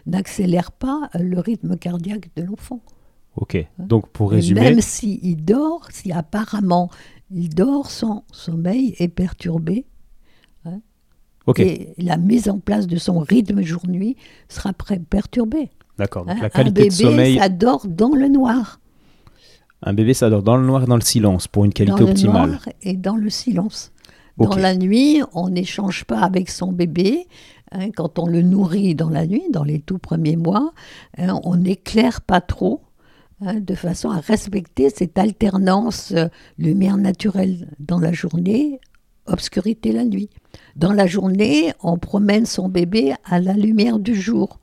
n'accélère pas le rythme cardiaque de l'enfant. Ok. Donc pour Et résumer, Même s'il dort, si apparemment il dort, son sommeil est perturbé. ok, Et la mise en place de son rythme jour-nuit sera perturbée. d'accord. Donc hein. la un qualité bébé, de sommeil, ça dort dans le noir. Un bébé ça dort dans le noir et dans le silence pour une qualité dans le optimale. noir et dans le silence. Dans la nuit, on n'échange pas avec son bébé. hein, quand on le nourrit dans la nuit, dans les tout premiers mois, hein, on n'éclaire pas trop, hein, de façon à respecter cette alternance euh, lumière naturelle dans la journée, obscurité la nuit. Dans la journée, on promène son bébé à la lumière du jour.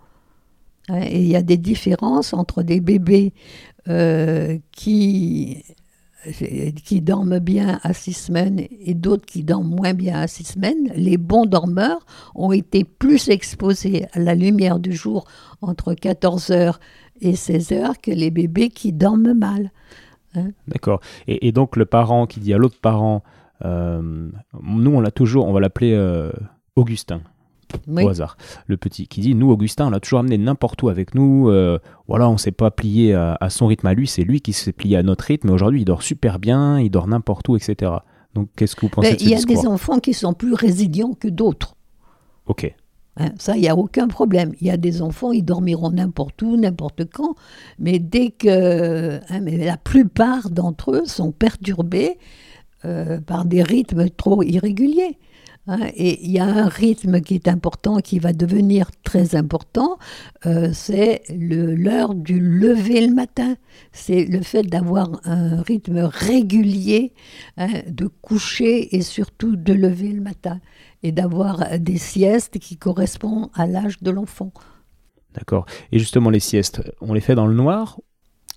Et il y a des différences entre des bébés euh, qui qui dorment bien à six semaines et d'autres qui dorment moins bien à six semaines, les bons dormeurs ont été plus exposés à la lumière du jour entre 14h et 16h que les bébés qui dorment mal. D'accord. Et, et donc le parent qui dit à l'autre parent, euh, nous on l'a toujours, on va l'appeler euh, Augustin Oui. au hasard, le petit qui dit, nous Augustin on l'a toujours amené n'importe où avec nous, euh, voilà on s'est pas plié à, à son rythme à lui, c'est lui qui s'est plié à notre rythme, et aujourd'hui il dort super bien, il dort n'importe où, etc. Donc qu'est-ce que vous pensez Ben, de ce il y a des enfants qui sont plus résilients que d'autres. Ok, Hein, ça, il n'y a aucun problème. Il y a des enfants, ils dormiront n'importe où, n'importe quand, mais dès que. hein, mais la plupart d'entre eux sont perturbés euh, par des rythmes trop irréguliers. Hein. et il y a un rythme qui est important, qui va devenir très important, euh, c'est l'heure du lever le matin. C'est le fait d'avoir un rythme régulier hein, de coucher et surtout de lever le matin et d'avoir des siestes qui correspondent à l'âge de l'enfant. d'accord. Et justement les siestes, on les fait dans le noir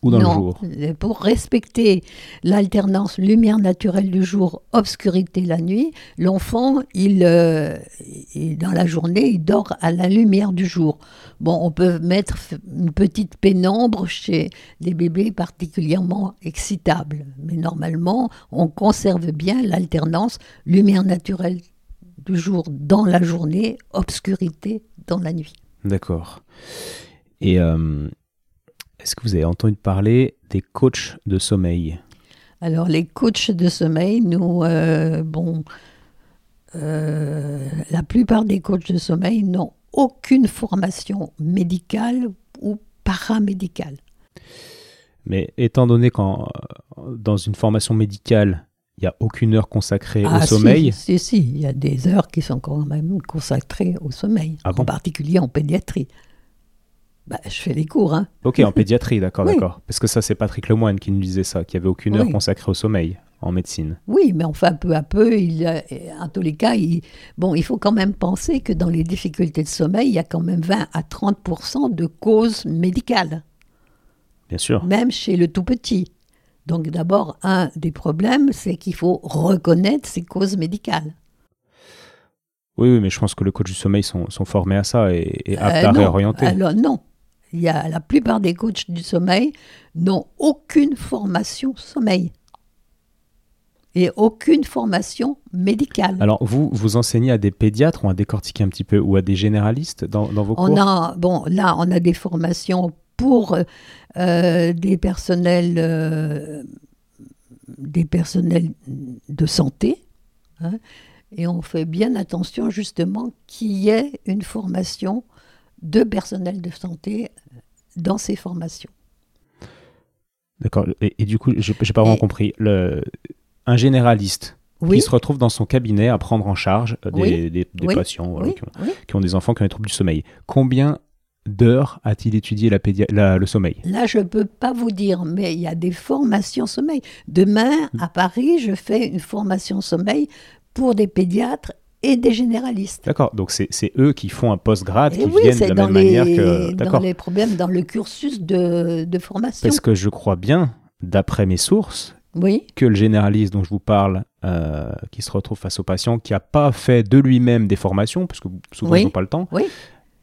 ou dans non, le jour Pour respecter l'alternance lumière naturelle du jour, obscurité la nuit, l'enfant, il, euh, il- dans la journée, il dort à la lumière du jour. Bon, on peut mettre une petite pénombre chez les bébés particulièrement excitables, mais normalement, on conserve bien l'alternance lumière naturelle du jour dans la journée, obscurité dans la nuit. D'accord. Et euh, est-ce que vous avez entendu parler des coachs de sommeil? Alors, les coachs de sommeil, nous, euh, bon, euh, la plupart des coachs de sommeil n'ont aucune formation médicale ou paramédicale. Mais étant donné qu'en dans une formation médicale, il n'y a aucune heure consacrée au Ah, si, sommeil, Si, si, il y a des heures qui sont quand même consacrées au sommeil, Ah bon? en particulier en pédiatrie. Bah, je fais les cours, hein. ok, en pédiatrie, d'accord, Oui. d'accord. Parce que ça, c'est Patrick Lemoine qui nous disait ça, qu'il n'y avait aucune heure Oui. consacrée au sommeil en médecine. Oui, mais enfin, peu à peu, il, euh, en tous les cas, il, bon, il faut quand même penser que dans les difficultés de sommeil, il y a quand même 20 à 30% de causes médicales. Bien sûr. même chez le tout petit. Donc d'abord, un des problèmes, c'est qu'il faut reconnaître ces causes médicales. Oui, oui, mais je pense que les coachs du sommeil sont, sont formés à ça et, et aptes Euh, à non. réorienter. Alors non, il y a la plupart des coachs du sommeil n'ont aucune formation sommeil et aucune formation médicale. Alors, vous, vous enseignez à des pédiatres, on va décortiquer un petit peu, ou à des généralistes dans, dans vos cours? On a, bon, là, on a des formations pour euh, des personnels, euh, des personnels de santé, hein, et on fait bien attention justement qu'il y ait une formation de personnel de santé dans ces formations. D'accord. Et, et du coup, j'ai pas vraiment Et- compris. Le, un généraliste Oui, qui se retrouve dans son cabinet à prendre en charge des, Oui. des- des Oui. patients voilà, qui, ont, oui. qui ont des enfants qui ont des troubles du sommeil. Combien d'heures a-t-il étudié la le sommeil? Là, je ne peux pas vous dire, mais il y a des formations sommeil. Demain, à Paris, je fais une formation sommeil pour des pédiatres et des généralistes. D'accord. Donc, c'est eux qui font un post-grade, Et qui oui, viennent de la même manière que. dans les problèmes, dans le cursus de, de formation. Parce que je crois bien, d'après mes sources, Oui, que le généraliste dont je vous parle, euh, qui se retrouve face au patient, qui n'a pas fait de lui-même des formations, parce que souvent Oui. ils n'ont pas le temps, Oui.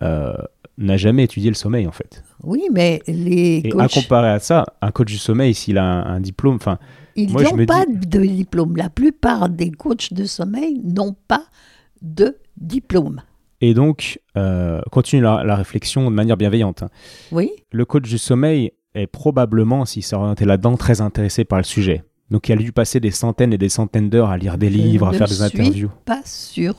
euh, n'a jamais étudié le sommeil en fait. Oui, mais les Et à comparer à ça, un coach du sommeil, s'il a un, un diplôme, enfin, ils je n'ont pas de diplôme. La plupart des coachs de sommeil n'ont pas de diplôme. et donc, euh, continue la, la réflexion de manière bienveillante. hein. Oui, Le coach du sommeil est probablement, s'il s'est orienté là-dedans, très intéressé par le sujet. Donc, il a dû passer des centaines et des centaines d'heures à lire des Je livres, à ne faire des suis interviews. pas sûr.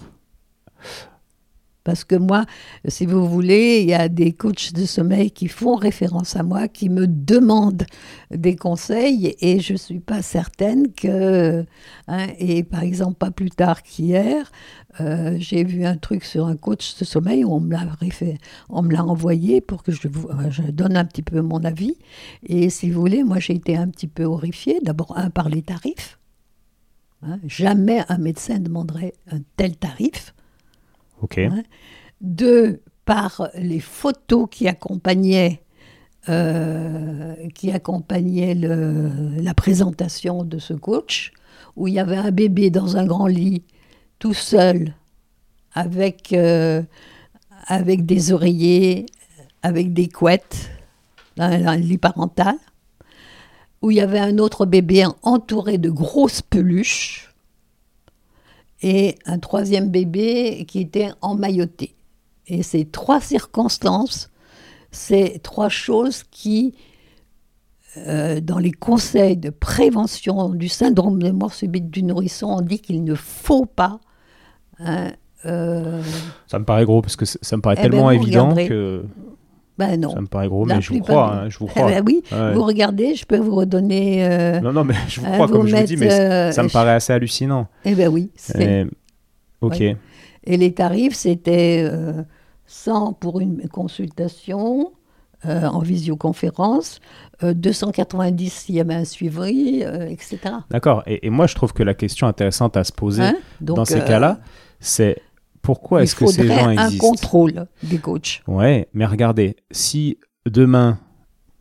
Parce que moi, si vous voulez, il y a des coachs de sommeil qui font référence à moi, qui me demandent des conseils et je ne suis pas certaine que... hein, et par exemple, pas plus tard qu'hier, euh, j'ai vu un truc sur un coach de sommeil où on me l'a on me l'a envoyé pour que je, donne un petit peu mon avis. Et si vous voulez, moi j'ai été un petit peu horrifiée. D'abord, un, par les tarifs. Hein, jamais un médecin demanderait un tel tarif. Deux, par les photos qui accompagnaient, euh, la présentation de ce coach, où il y avait un bébé dans un grand lit, tout seul, avec, euh, avec des oreillers, avec des couettes, un, un lit parental, où il y avait un autre bébé entouré de grosses peluches, et un troisième bébé qui était emmailloté. Et ces trois circonstances, c'est trois choses qui, euh, dans les conseils de prévention du syndrome de mort subite du nourrisson, on dit qu'il ne faut pas. hein, euh, Ça me paraît gros parce que ça me paraît Eh ben, tellement vous évident que ben non. ça me paraît gros, La mais je vous crois, hein, je vous Eh crois. ben oui, Ouais. vous regardez, je peux vous redonner. euh, Non, non, mais je vous euh, crois, vous comme je vous dis, mais euh, ça me paraît assez hallucinant. eh ben oui. Et- Ok. Ouais. Et les tarifs, c'était euh, 100 pour une consultation en visioconférence, euh, 290 s'il y avait un suivi, etc. D'accord. Et, et moi, je trouve que la question intéressante à se poser Hein? Donc, dans ces cas-là, c'est pourquoi il est-ce que ces faudrait gens un existent contrôle des coachs. Ouais, mais regardez, si demain,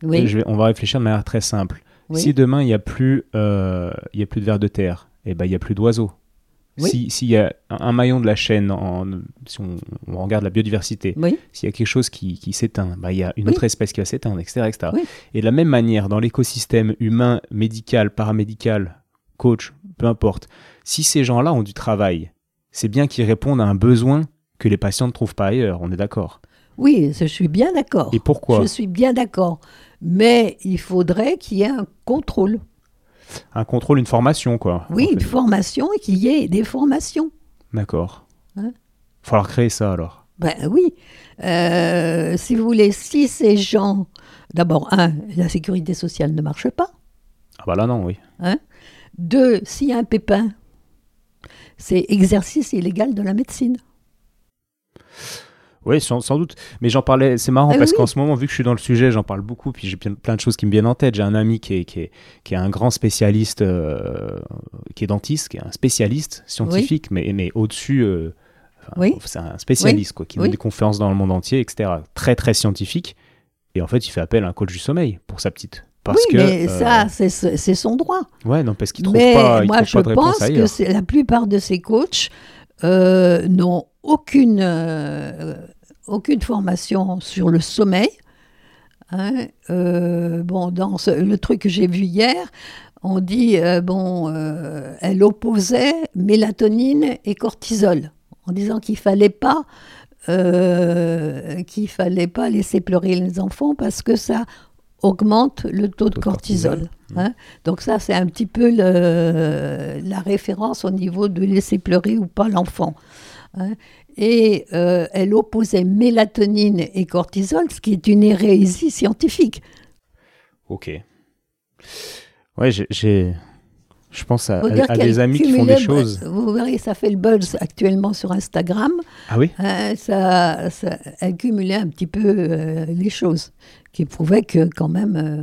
Oui, je vais- on va réfléchir de manière très simple. oui. Si demain il n'y a plus, euh, il y a plus de vers de terre, et ben il y a plus d'oiseaux. Oui. Si s'il y a un, un maillon de la chaîne, en, si on, on regarde la biodiversité, oui, s'il y a quelque chose qui, qui s'éteint, bah, il y a une Oui. autre espèce qui va s'éteindre, etc., etc. Et de la même manière, dans l'écosystème humain, médical, paramédical, coach, peu importe, si ces gens-là ont du travail, c'est bien qu'ils répondent à un besoin que les patients ne trouvent pas ailleurs, on est d'accord. oui, je suis bien d'accord. Et pourquoi Je suis bien d'accord. Mais il faudrait qu'il y ait un contrôle. Un contrôle, une formation, quoi. Oui, en une formation et qu'il y ait des formations. D'accord. Hein Il falloir créer ça alors. Ben oui. Euh, si vous voulez, si ces gens. D'abord, un, la sécurité sociale ne marche pas. Ah bah là non, oui. Deux, s'il y a un pépin, c'est exercice illégal de la médecine. Oui, sans, sans doute. Mais j'en parlais, c'est marrant Ah parce oui. qu'en ce moment, vu que je suis dans le sujet, j'en parle beaucoup, puis j'ai plein de choses qui me viennent en tête. J'ai un ami qui est, qui est, qui est un grand spécialiste, euh, qui est dentiste, qui est un spécialiste scientifique, mais, mais au-dessus, euh, enfin, Oui. c'est un spécialiste, quoi, qui donne des conférences dans le monde entier, etc. Très, très scientifique. Et en fait, il fait appel à un coach du sommeil pour sa petite. Parce oui, que, mais euh, ça, c'est son droit. Ouais, non, parce qu'il trouve Mais pas, il moi, trouve je pas de réponse pense que la plupart de ces coachs euh, n'ont aucune, euh, aucune formation sur le sommeil. Hein, bon, dans ce- le truc que j'ai vu hier, on dit bon, elle opposait mélatonine et cortisol en disant qu'il fallait pas qu'il fallait pas laisser pleurer les enfants parce que ça augmente le taux de cortisol. cortisol. hein. Donc ça, c'est un petit peu le- la référence au niveau de laisser pleurer ou pas l'enfant. hein. Et euh, elle opposait mélatonine et cortisol, ce qui est une hérésie scientifique. Ok. Ouais, j'ai. Je pense à, des amis qui font des choses. Vous verrez, ça fait le buzz actuellement sur Instagram. Ah oui hein, ça, ça, elle cumulait un petit peu euh, les choses, qui prouvaient que quand même, euh,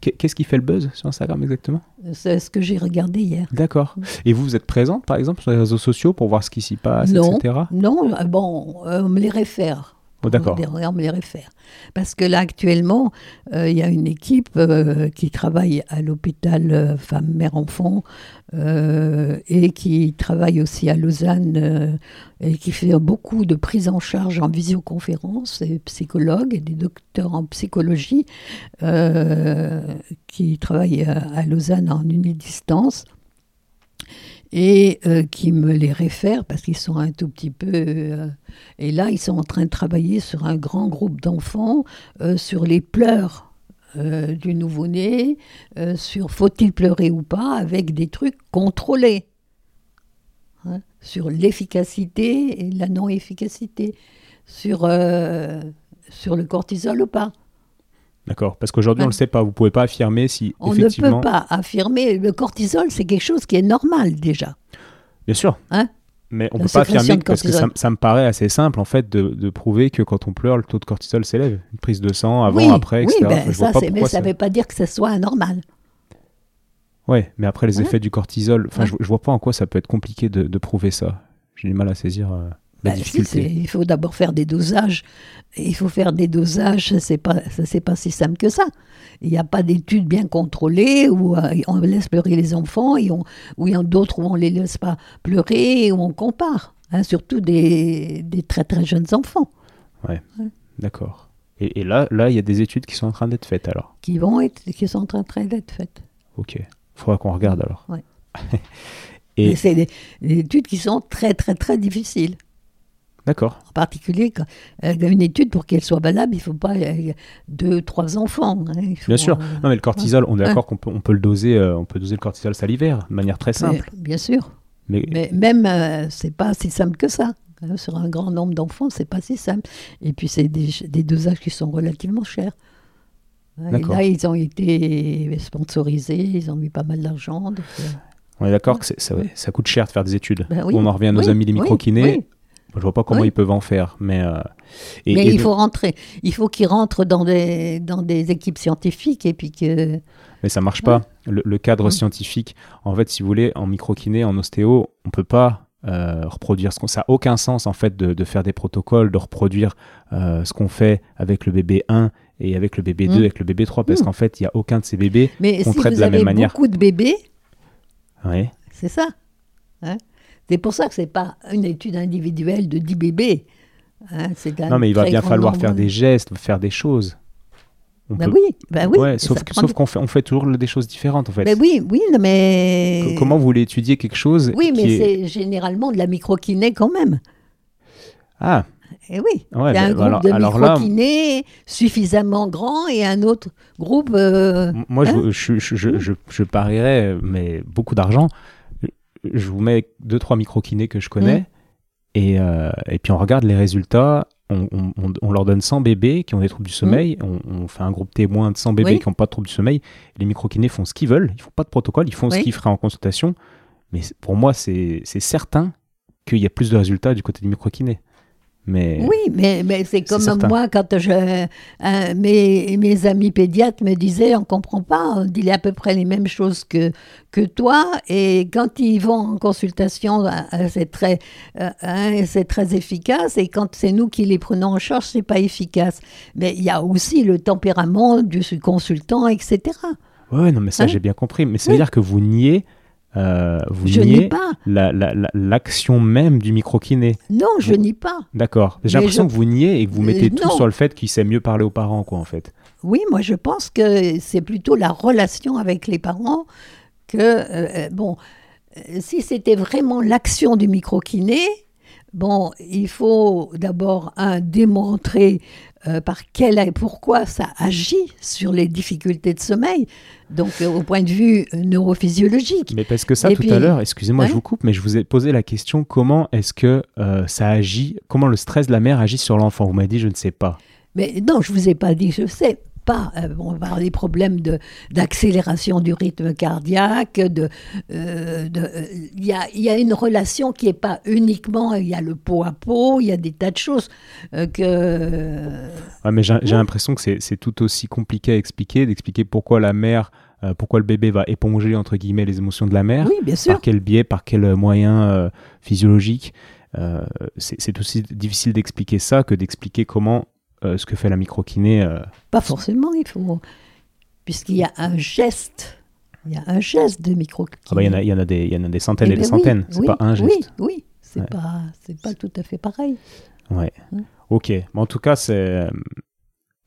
Qu'est- Qu'est-ce qui fait le buzz sur Instagram exactement? c'est ce que j'ai regardé hier. D'accord. Et vous, vous êtes présente, par exemple, sur les réseaux sociaux pour voir ce qui s'y passe, Non. etc. Non, euh, bon, euh, on me les réfère. Pour d'accord. me les réfère. Parce que là, actuellement, euh, il y a une équipe euh, qui travaille à l'hôpital euh, Femmes, Mères, Enfants et qui travaille aussi à Lausanne et qui fait beaucoup de prise en charge en visioconférence, des psychologues et des docteurs en psychologie qui travaillent à, à Lausanne en unidistance et euh, qui me les réfèrent parce qu'ils sont un tout petit peu... euh, et là, ils sont en train de travailler sur un grand groupe d'enfants, euh, sur les pleurs du nouveau-né, sur faut-il pleurer ou pas, avec des trucs contrôlés. Hein, sur l'efficacité et la non-efficacité, sur le cortisol ou pas. D'accord. Parce qu'aujourd'hui, on ne le sait pas. Vous pouvez pas affirmer si On ne peut pas affirmer, le cortisol, c'est quelque chose qui est normal déjà. Bien sûr. Hein Mais on La peut pas affirmer parce que ça, me paraît assez simple en fait de, de prouver que quand on pleure, le taux de cortisol s'élève. Une prise de sang avant, oui, après, oui, etc. ben, Enfin, je vois ça, mais ça ne veut pas dire que ce soit anormal. Ouais, mais après les effets du cortisol, enfin, je, je vois pas en quoi ça peut être compliqué de, de prouver ça. J'ai du mal à saisir euh, la si, difficulté. c'est- il faut d'abord faire des dosages. Il faut faire des dosages, c'est pas, c'est pas si simple que ça. Il n'y a pas d'études bien contrôlées où euh, on laisse pleurer les enfants, et on, ou il y en a d'autres où on ne les laisse pas pleurer, et où on compare. hein, surtout des, des très très jeunes enfants D'accord. Et, et là, là, il y a des études qui sont en train d'être faites alors? qui vont être, qui sont en train d'être faites. Ok. Faudra qu'on regarde alors. Ouais. Et- c'est des, des études qui sont très très très difficiles. D'accord. En particulier, quand, euh, une étude, pour qu'elle soit valable, il ne faut pas euh, deux, trois enfants. hein, il faut, Bien sûr. euh, Non, mais le cortisol, on est d'accord qu'on peut, on peut le doser, euh, on peut doser le cortisol salivaire de manière très simple. mais- bien sûr. Mais, Mais même, c'est pas si simple que ça. Sur un grand nombre d'enfants, c'est pas si simple. Et puis, c'est des, des dosages qui sont relativement chers. Et là, ils ont été sponsorisés, ils ont mis pas mal d'argent. donc, on est d'accord que ça, ça coûte cher de faire des études. ben oui, on en revient à nos oui, amis les micro-kinés. oui. Je vois pas comment Oui. ils peuvent en faire. Mais, euh, et- Mais et il faut rentrer. Il faut qu'ils rentrent dans des, dans des équipes scientifiques et puis que. Mais ça marche pas. Le, le cadre Ouais. scientifique, en fait, si vous voulez, en microkiné, en ostéo, on peut pas euh, reproduire ce qu'on. Ça n'a aucun sens, en fait, de, de faire des protocoles, de reproduire euh, ce qu'on fait avec le bébé 1 et avec le bébé 2, Mm. avec le bébé 3, parce Mm. qu'en fait, il n'y a aucun de ces bébés. Mais Qu'on si traite vous de la même avez manière. beaucoup de bébés, Ouais. c'est ça. hein? C'est pour ça que c'est pas une étude individuelle de 10 bébés. hein, Non, mais il va bien falloir nombre. faire des gestes, faire des choses. On Ben peut- oui, ben oui. Ouais, sauf qu'on fait, on fait toujours des choses différentes, en fait. Ben oui, oui, mais. Co- Comment vous voulez étudier quelque chose Oui, mais est- c'est généralement de la microkiné quand même. Ah, Et oui, Ouais, il y a un groupe alors- de là- microkinés suffisamment grand et un autre groupe. euh, Moi, Hein je, je, je, je- je parierais, mais beaucoup d'argent. Je vous mets deux, trois micro-kinés que je connais. Mm. Et, euh, et puis, on regarde les résultats. On, on- on- on leur donne 100 bébés qui ont des troubles du sommeil. On, on fait un groupe témoin de 100 bébés Mm. Oui. qui n'ont pas de troubles du sommeil. Les micro-kinés font ce qu'ils veulent. Ils font pas de protocole. Ils font ce qu'ils feraient en consultation. Mais pour moi, c'est c'est certain qu'il y a plus de résultats du côté des micro-kinés. Mais Oui, mais, mais c'est comme moi, quand je, euh, mes, mes amis pédiatres me disaient, on comprend pas, on dit à peu près les mêmes choses que, que toi, et quand ils vont en consultation, euh, euh, c'est très, euh, hein, c'est très efficace, et quand c'est nous qui les prenons en charge, c'est pas efficace. Mais il y a aussi le tempérament du consultant, etc. Ouais, non, mais ça, Hein j'ai bien compris. Mais ça Oui. veut dire que vous niez, euh, vous Je niez nie pas, la- la- la- l'action même du micro-kiné. non, je nie pas. D'accord. J'ai Mais l'impression je- que vous niez et que vous Euh, mettez tout non. sur le fait qu'il sait mieux parler aux parents, quoi, en fait. Oui, moi je pense que c'est plutôt la relation avec les parents que, euh, euh, bon, euh, si c'était vraiment l'action du microkiné, bon, il faut d'abord, un, démontrer euh, par quel, pourquoi ça agit sur les difficultés de sommeil, donc euh, au point de vue euh, neurophysiologique. Mais parce que ça, Et tout puis- à l'heure, excusez-moi, je vous coupe, mais je vous ai posé la question comment est-ce que euh, ça agit, comment le stress de la mère agit sur l'enfant? Vous m'avez dit, je ne sais pas. Mais non, je vous ai pas dit, je sais pas. Euh, on va avoir des problèmes de d'accélération du rythme cardiaque. De, euh, euh, il y, a, il y a une relation qui est pas uniquement. Il y a le pot à pot. Il y a des tas de choses que. Ouais, mais j'ai l'impression que c'est c'est tout aussi compliqué à expliquer, d'expliquer pourquoi la mère, euh, pourquoi le bébé va éponger, entre guillemets, les émotions de la mère. Oui, bien sûr. Par quel biais, par quel moyen euh, physiologique euh, c'est aussi difficile d'expliquer ça que d'expliquer comment ce que fait la microkiné. Pas forcément, il faut. Puisqu'il y a un geste. Il y a un geste de microkiné. Ah bah, il, y en a, il, y en a des, il y en a des centaines et, eh des ben centaines. c'est pas un geste. Oui, oui. C'est pas, pas tout à fait pareil. Ouais. Ok. Mais en tout cas, c'est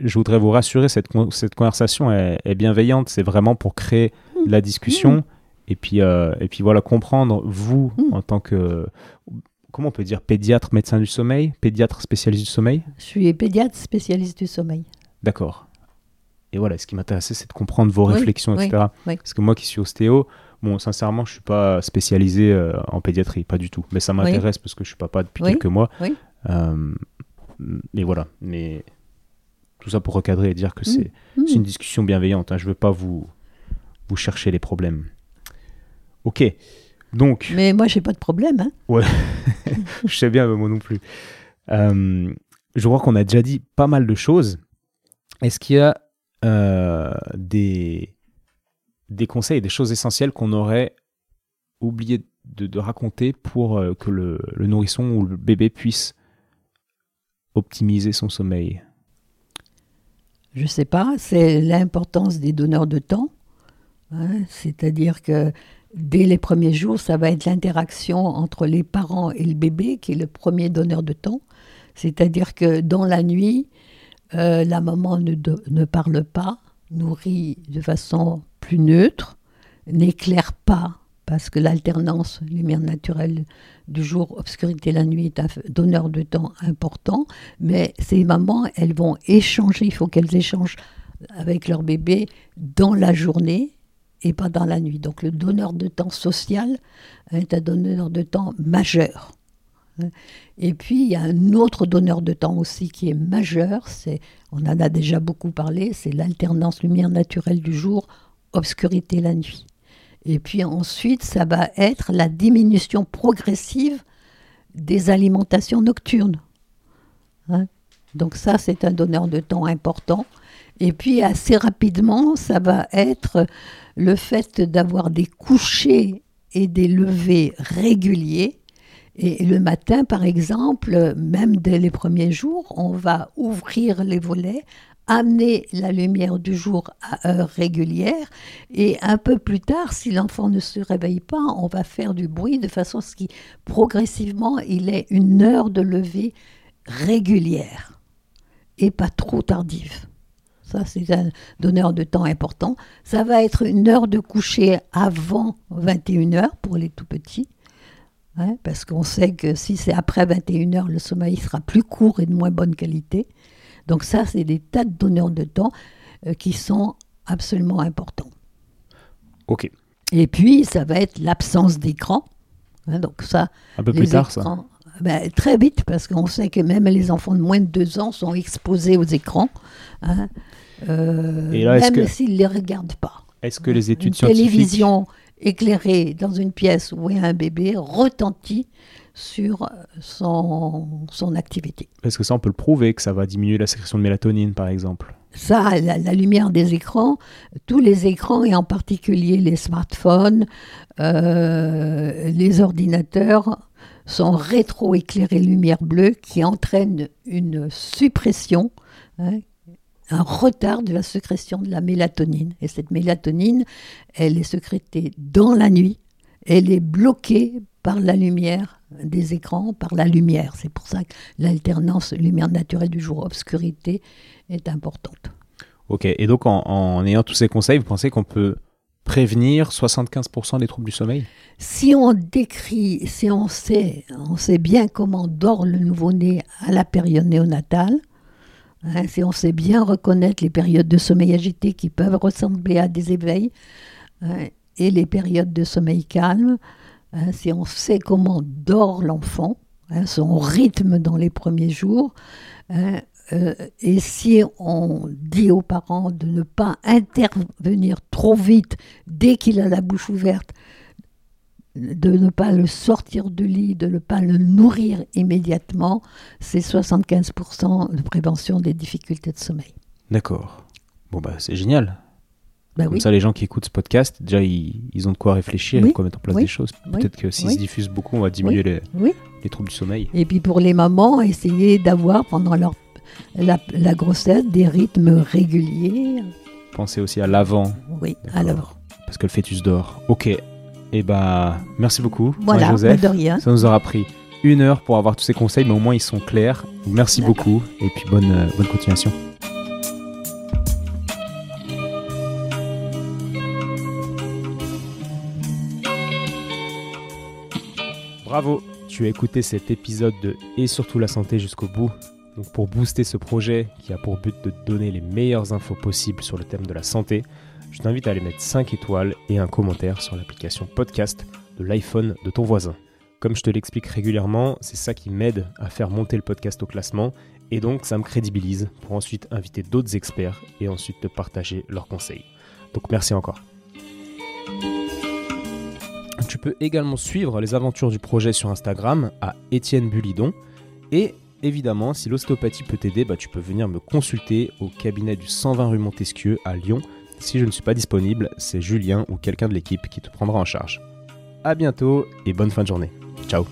je voudrais vous rassurer, cette, cette conversation est, bienveillante. C'est vraiment pour créer mmh. la discussion mmh. et, puis, euh, et puis voilà, comprendre, vous, mmh. en tant que. Comment on peut dire Pédiatre, médecin du sommeil Pédiatre spécialiste du sommeil Je suis pédiatre spécialiste du sommeil. D'accord. Et voilà, ce qui m'intéressait, c'est de comprendre vos réflexions, etc. Parce que moi qui suis ostéo, bon, sincèrement, je ne suis pas spécialisé euh, en pédiatrie, pas du tout. Mais ça m'intéresse parce que je suis papa depuis quelques mois. Euh, mais voilà. Mais tout ça pour recadrer et dire que c'est mmh. une discussion bienveillante. Hein. Je ne veux pas vous, vous chercher les problèmes. Ok. Donc. Mais moi, j'ai pas de problème. Hein. Ouais. je sais bien, mais moi non plus. Euh, je crois qu'on a déjà dit pas mal de choses. Est-ce qu'il y a euh, des, des conseils, des choses essentielles qu'on aurait oublié de, raconter pour euh, que le, le nourrisson ou le bébé puisse optimiser son sommeil? Je ne sais pas, c'est l'importance des donneurs de temps. Hein. C'est-à-dire que dès les premiers jours, ça va être l'interaction entre les parents et le bébé qui est le premier donneur de temps. C'est-à-dire que dans la nuit, euh, la maman ne, ne parle pas, nourrit de façon plus neutre, n'éclaire pas parce que l'alternance lumière naturelle du jour, obscurité la nuit est un donneur de temps important, mais ces mamans, elles vont échanger, il faut qu'elles échangent avec leur bébé dans la journée et pas dans la nuit. Donc le donneur de temps social est un donneur de temps majeur. Et puis il y a un autre donneur de temps aussi qui est majeur, c'est, on en a déjà beaucoup parlé, c'est l'alternance lumière naturelle du jour, obscurité la nuit. Et puis ensuite, ça va être la diminution progressive des alimentations nocturnes. Hein? Donc ça, c'est un donneur de temps important. Et puis assez rapidement, ça va être le fait d'avoir des couchers et des levées réguliers. Et le matin, par exemple, même dès les premiers jours, on va ouvrir les volets amener la lumière du jour à heure régulière et un peu plus tard, si l'enfant ne se réveille pas, on va faire du bruit de façon à ce qu'il progressivement il ait une heure de lever régulière et pas trop tardive. Ça, c'est un donneur de temps important. Ça va être une heure de coucher avant 21h pour les tout petits. Hein, parce qu'on sait que si c'est après 21h, le sommeil sera plus court et de moins bonne qualité. Donc ça, c'est des tas de donneurs de temps euh, qui sont absolument importants. Ok. Et puis, ça va être l'absence d'écran. Hein, donc ça, un peu plus tard, ça. Ben, très vite, parce qu'on sait que même les enfants de moins de deux ans sont exposés aux écrans, hein, Et là, même s'ils ne les regardent pas. Est-ce que les études Une télévision éclairée dans une pièce où a un bébé retentit sur son, son activité. Est-ce que ça, on peut le prouver, que ça va diminuer la sécrétion de mélatonine, par exemple? Ça, la, lumière des écrans, tous les écrans, et en particulier les smartphones, euh, les ordinateurs, sont rétroéclairés lumière bleue qui entraîne une suppression, hein, un retard de la sécrétion de la mélatonine. Et cette mélatonine, elle est sécrétée dans la nuit, elle est bloquée par la lumière des écrans, par la lumière. C'est pour ça que l'alternance lumière naturelle du jour, obscurité, est importante. Ok, et donc en, ayant tous ces conseils, vous pensez qu'on peut prévenir 75% des troubles du sommeil? Si on décrit, si on sait, on sait bien comment dort le nouveau-né à la période néonatale, hein, si on sait bien reconnaître les périodes de sommeil agité qui peuvent ressembler à des éveils, hein, et les périodes de sommeil calme, Hein, si on sait comment dort l'enfant, son rythme dans les premiers jours, euh, et si on dit aux parents de ne pas intervenir trop vite dès qu'il a la bouche ouverte, de ne pas le sortir du lit, de ne pas le nourrir immédiatement, c'est 75% de prévention des difficultés de sommeil. D'accord. Bon, bah, c'est génial. Bah Comme oui. ça, les gens qui écoutent ce podcast, déjà, ils, ils ont de quoi réfléchir et Oui. de quoi mettre en place Oui. des choses. Peut-être que s'ils se diffusent beaucoup, on va diminuer les, troubles du sommeil. Et puis pour les mamans, essayer d'avoir pendant leur, la, la grossesse des rythmes réguliers. Pensez aussi à l'avant, Oui, D'accord. alors parce que le fœtus dort. Ok. Et bah, merci beaucoup, voilà, Marie-Joseph. de rien. Ça nous aura pris une heure pour avoir tous ces conseils, mais au moins ils sont clairs. Merci beaucoup et puis bonne, euh, bonne continuation. Bravo, tu as écouté cet épisode de Et surtout la santé jusqu'au bout. Donc pour booster ce projet qui a pour but de te donner les meilleures infos possibles sur le thème de la santé, je t'invite à aller mettre 5 étoiles et un commentaire sur l'application podcast de l'iPhone de ton voisin. Comme je te l'explique régulièrement, c'est ça qui m'aide à faire monter le podcast au classement et donc ça me crédibilise pour ensuite inviter d'autres experts et ensuite te partager leurs conseils. Donc merci encore. Tu peux également suivre les aventures du projet sur Instagram à Étienne Bulidon et évidemment si l'ostéopathie peut t'aider, bah, tu peux venir me consulter au cabinet du 120 rue Montesquieu à Lyon. Si je ne suis pas disponible, c'est Julien ou quelqu'un de l'équipe qui te prendra en charge. A bientôt et bonne fin de journée. Ciao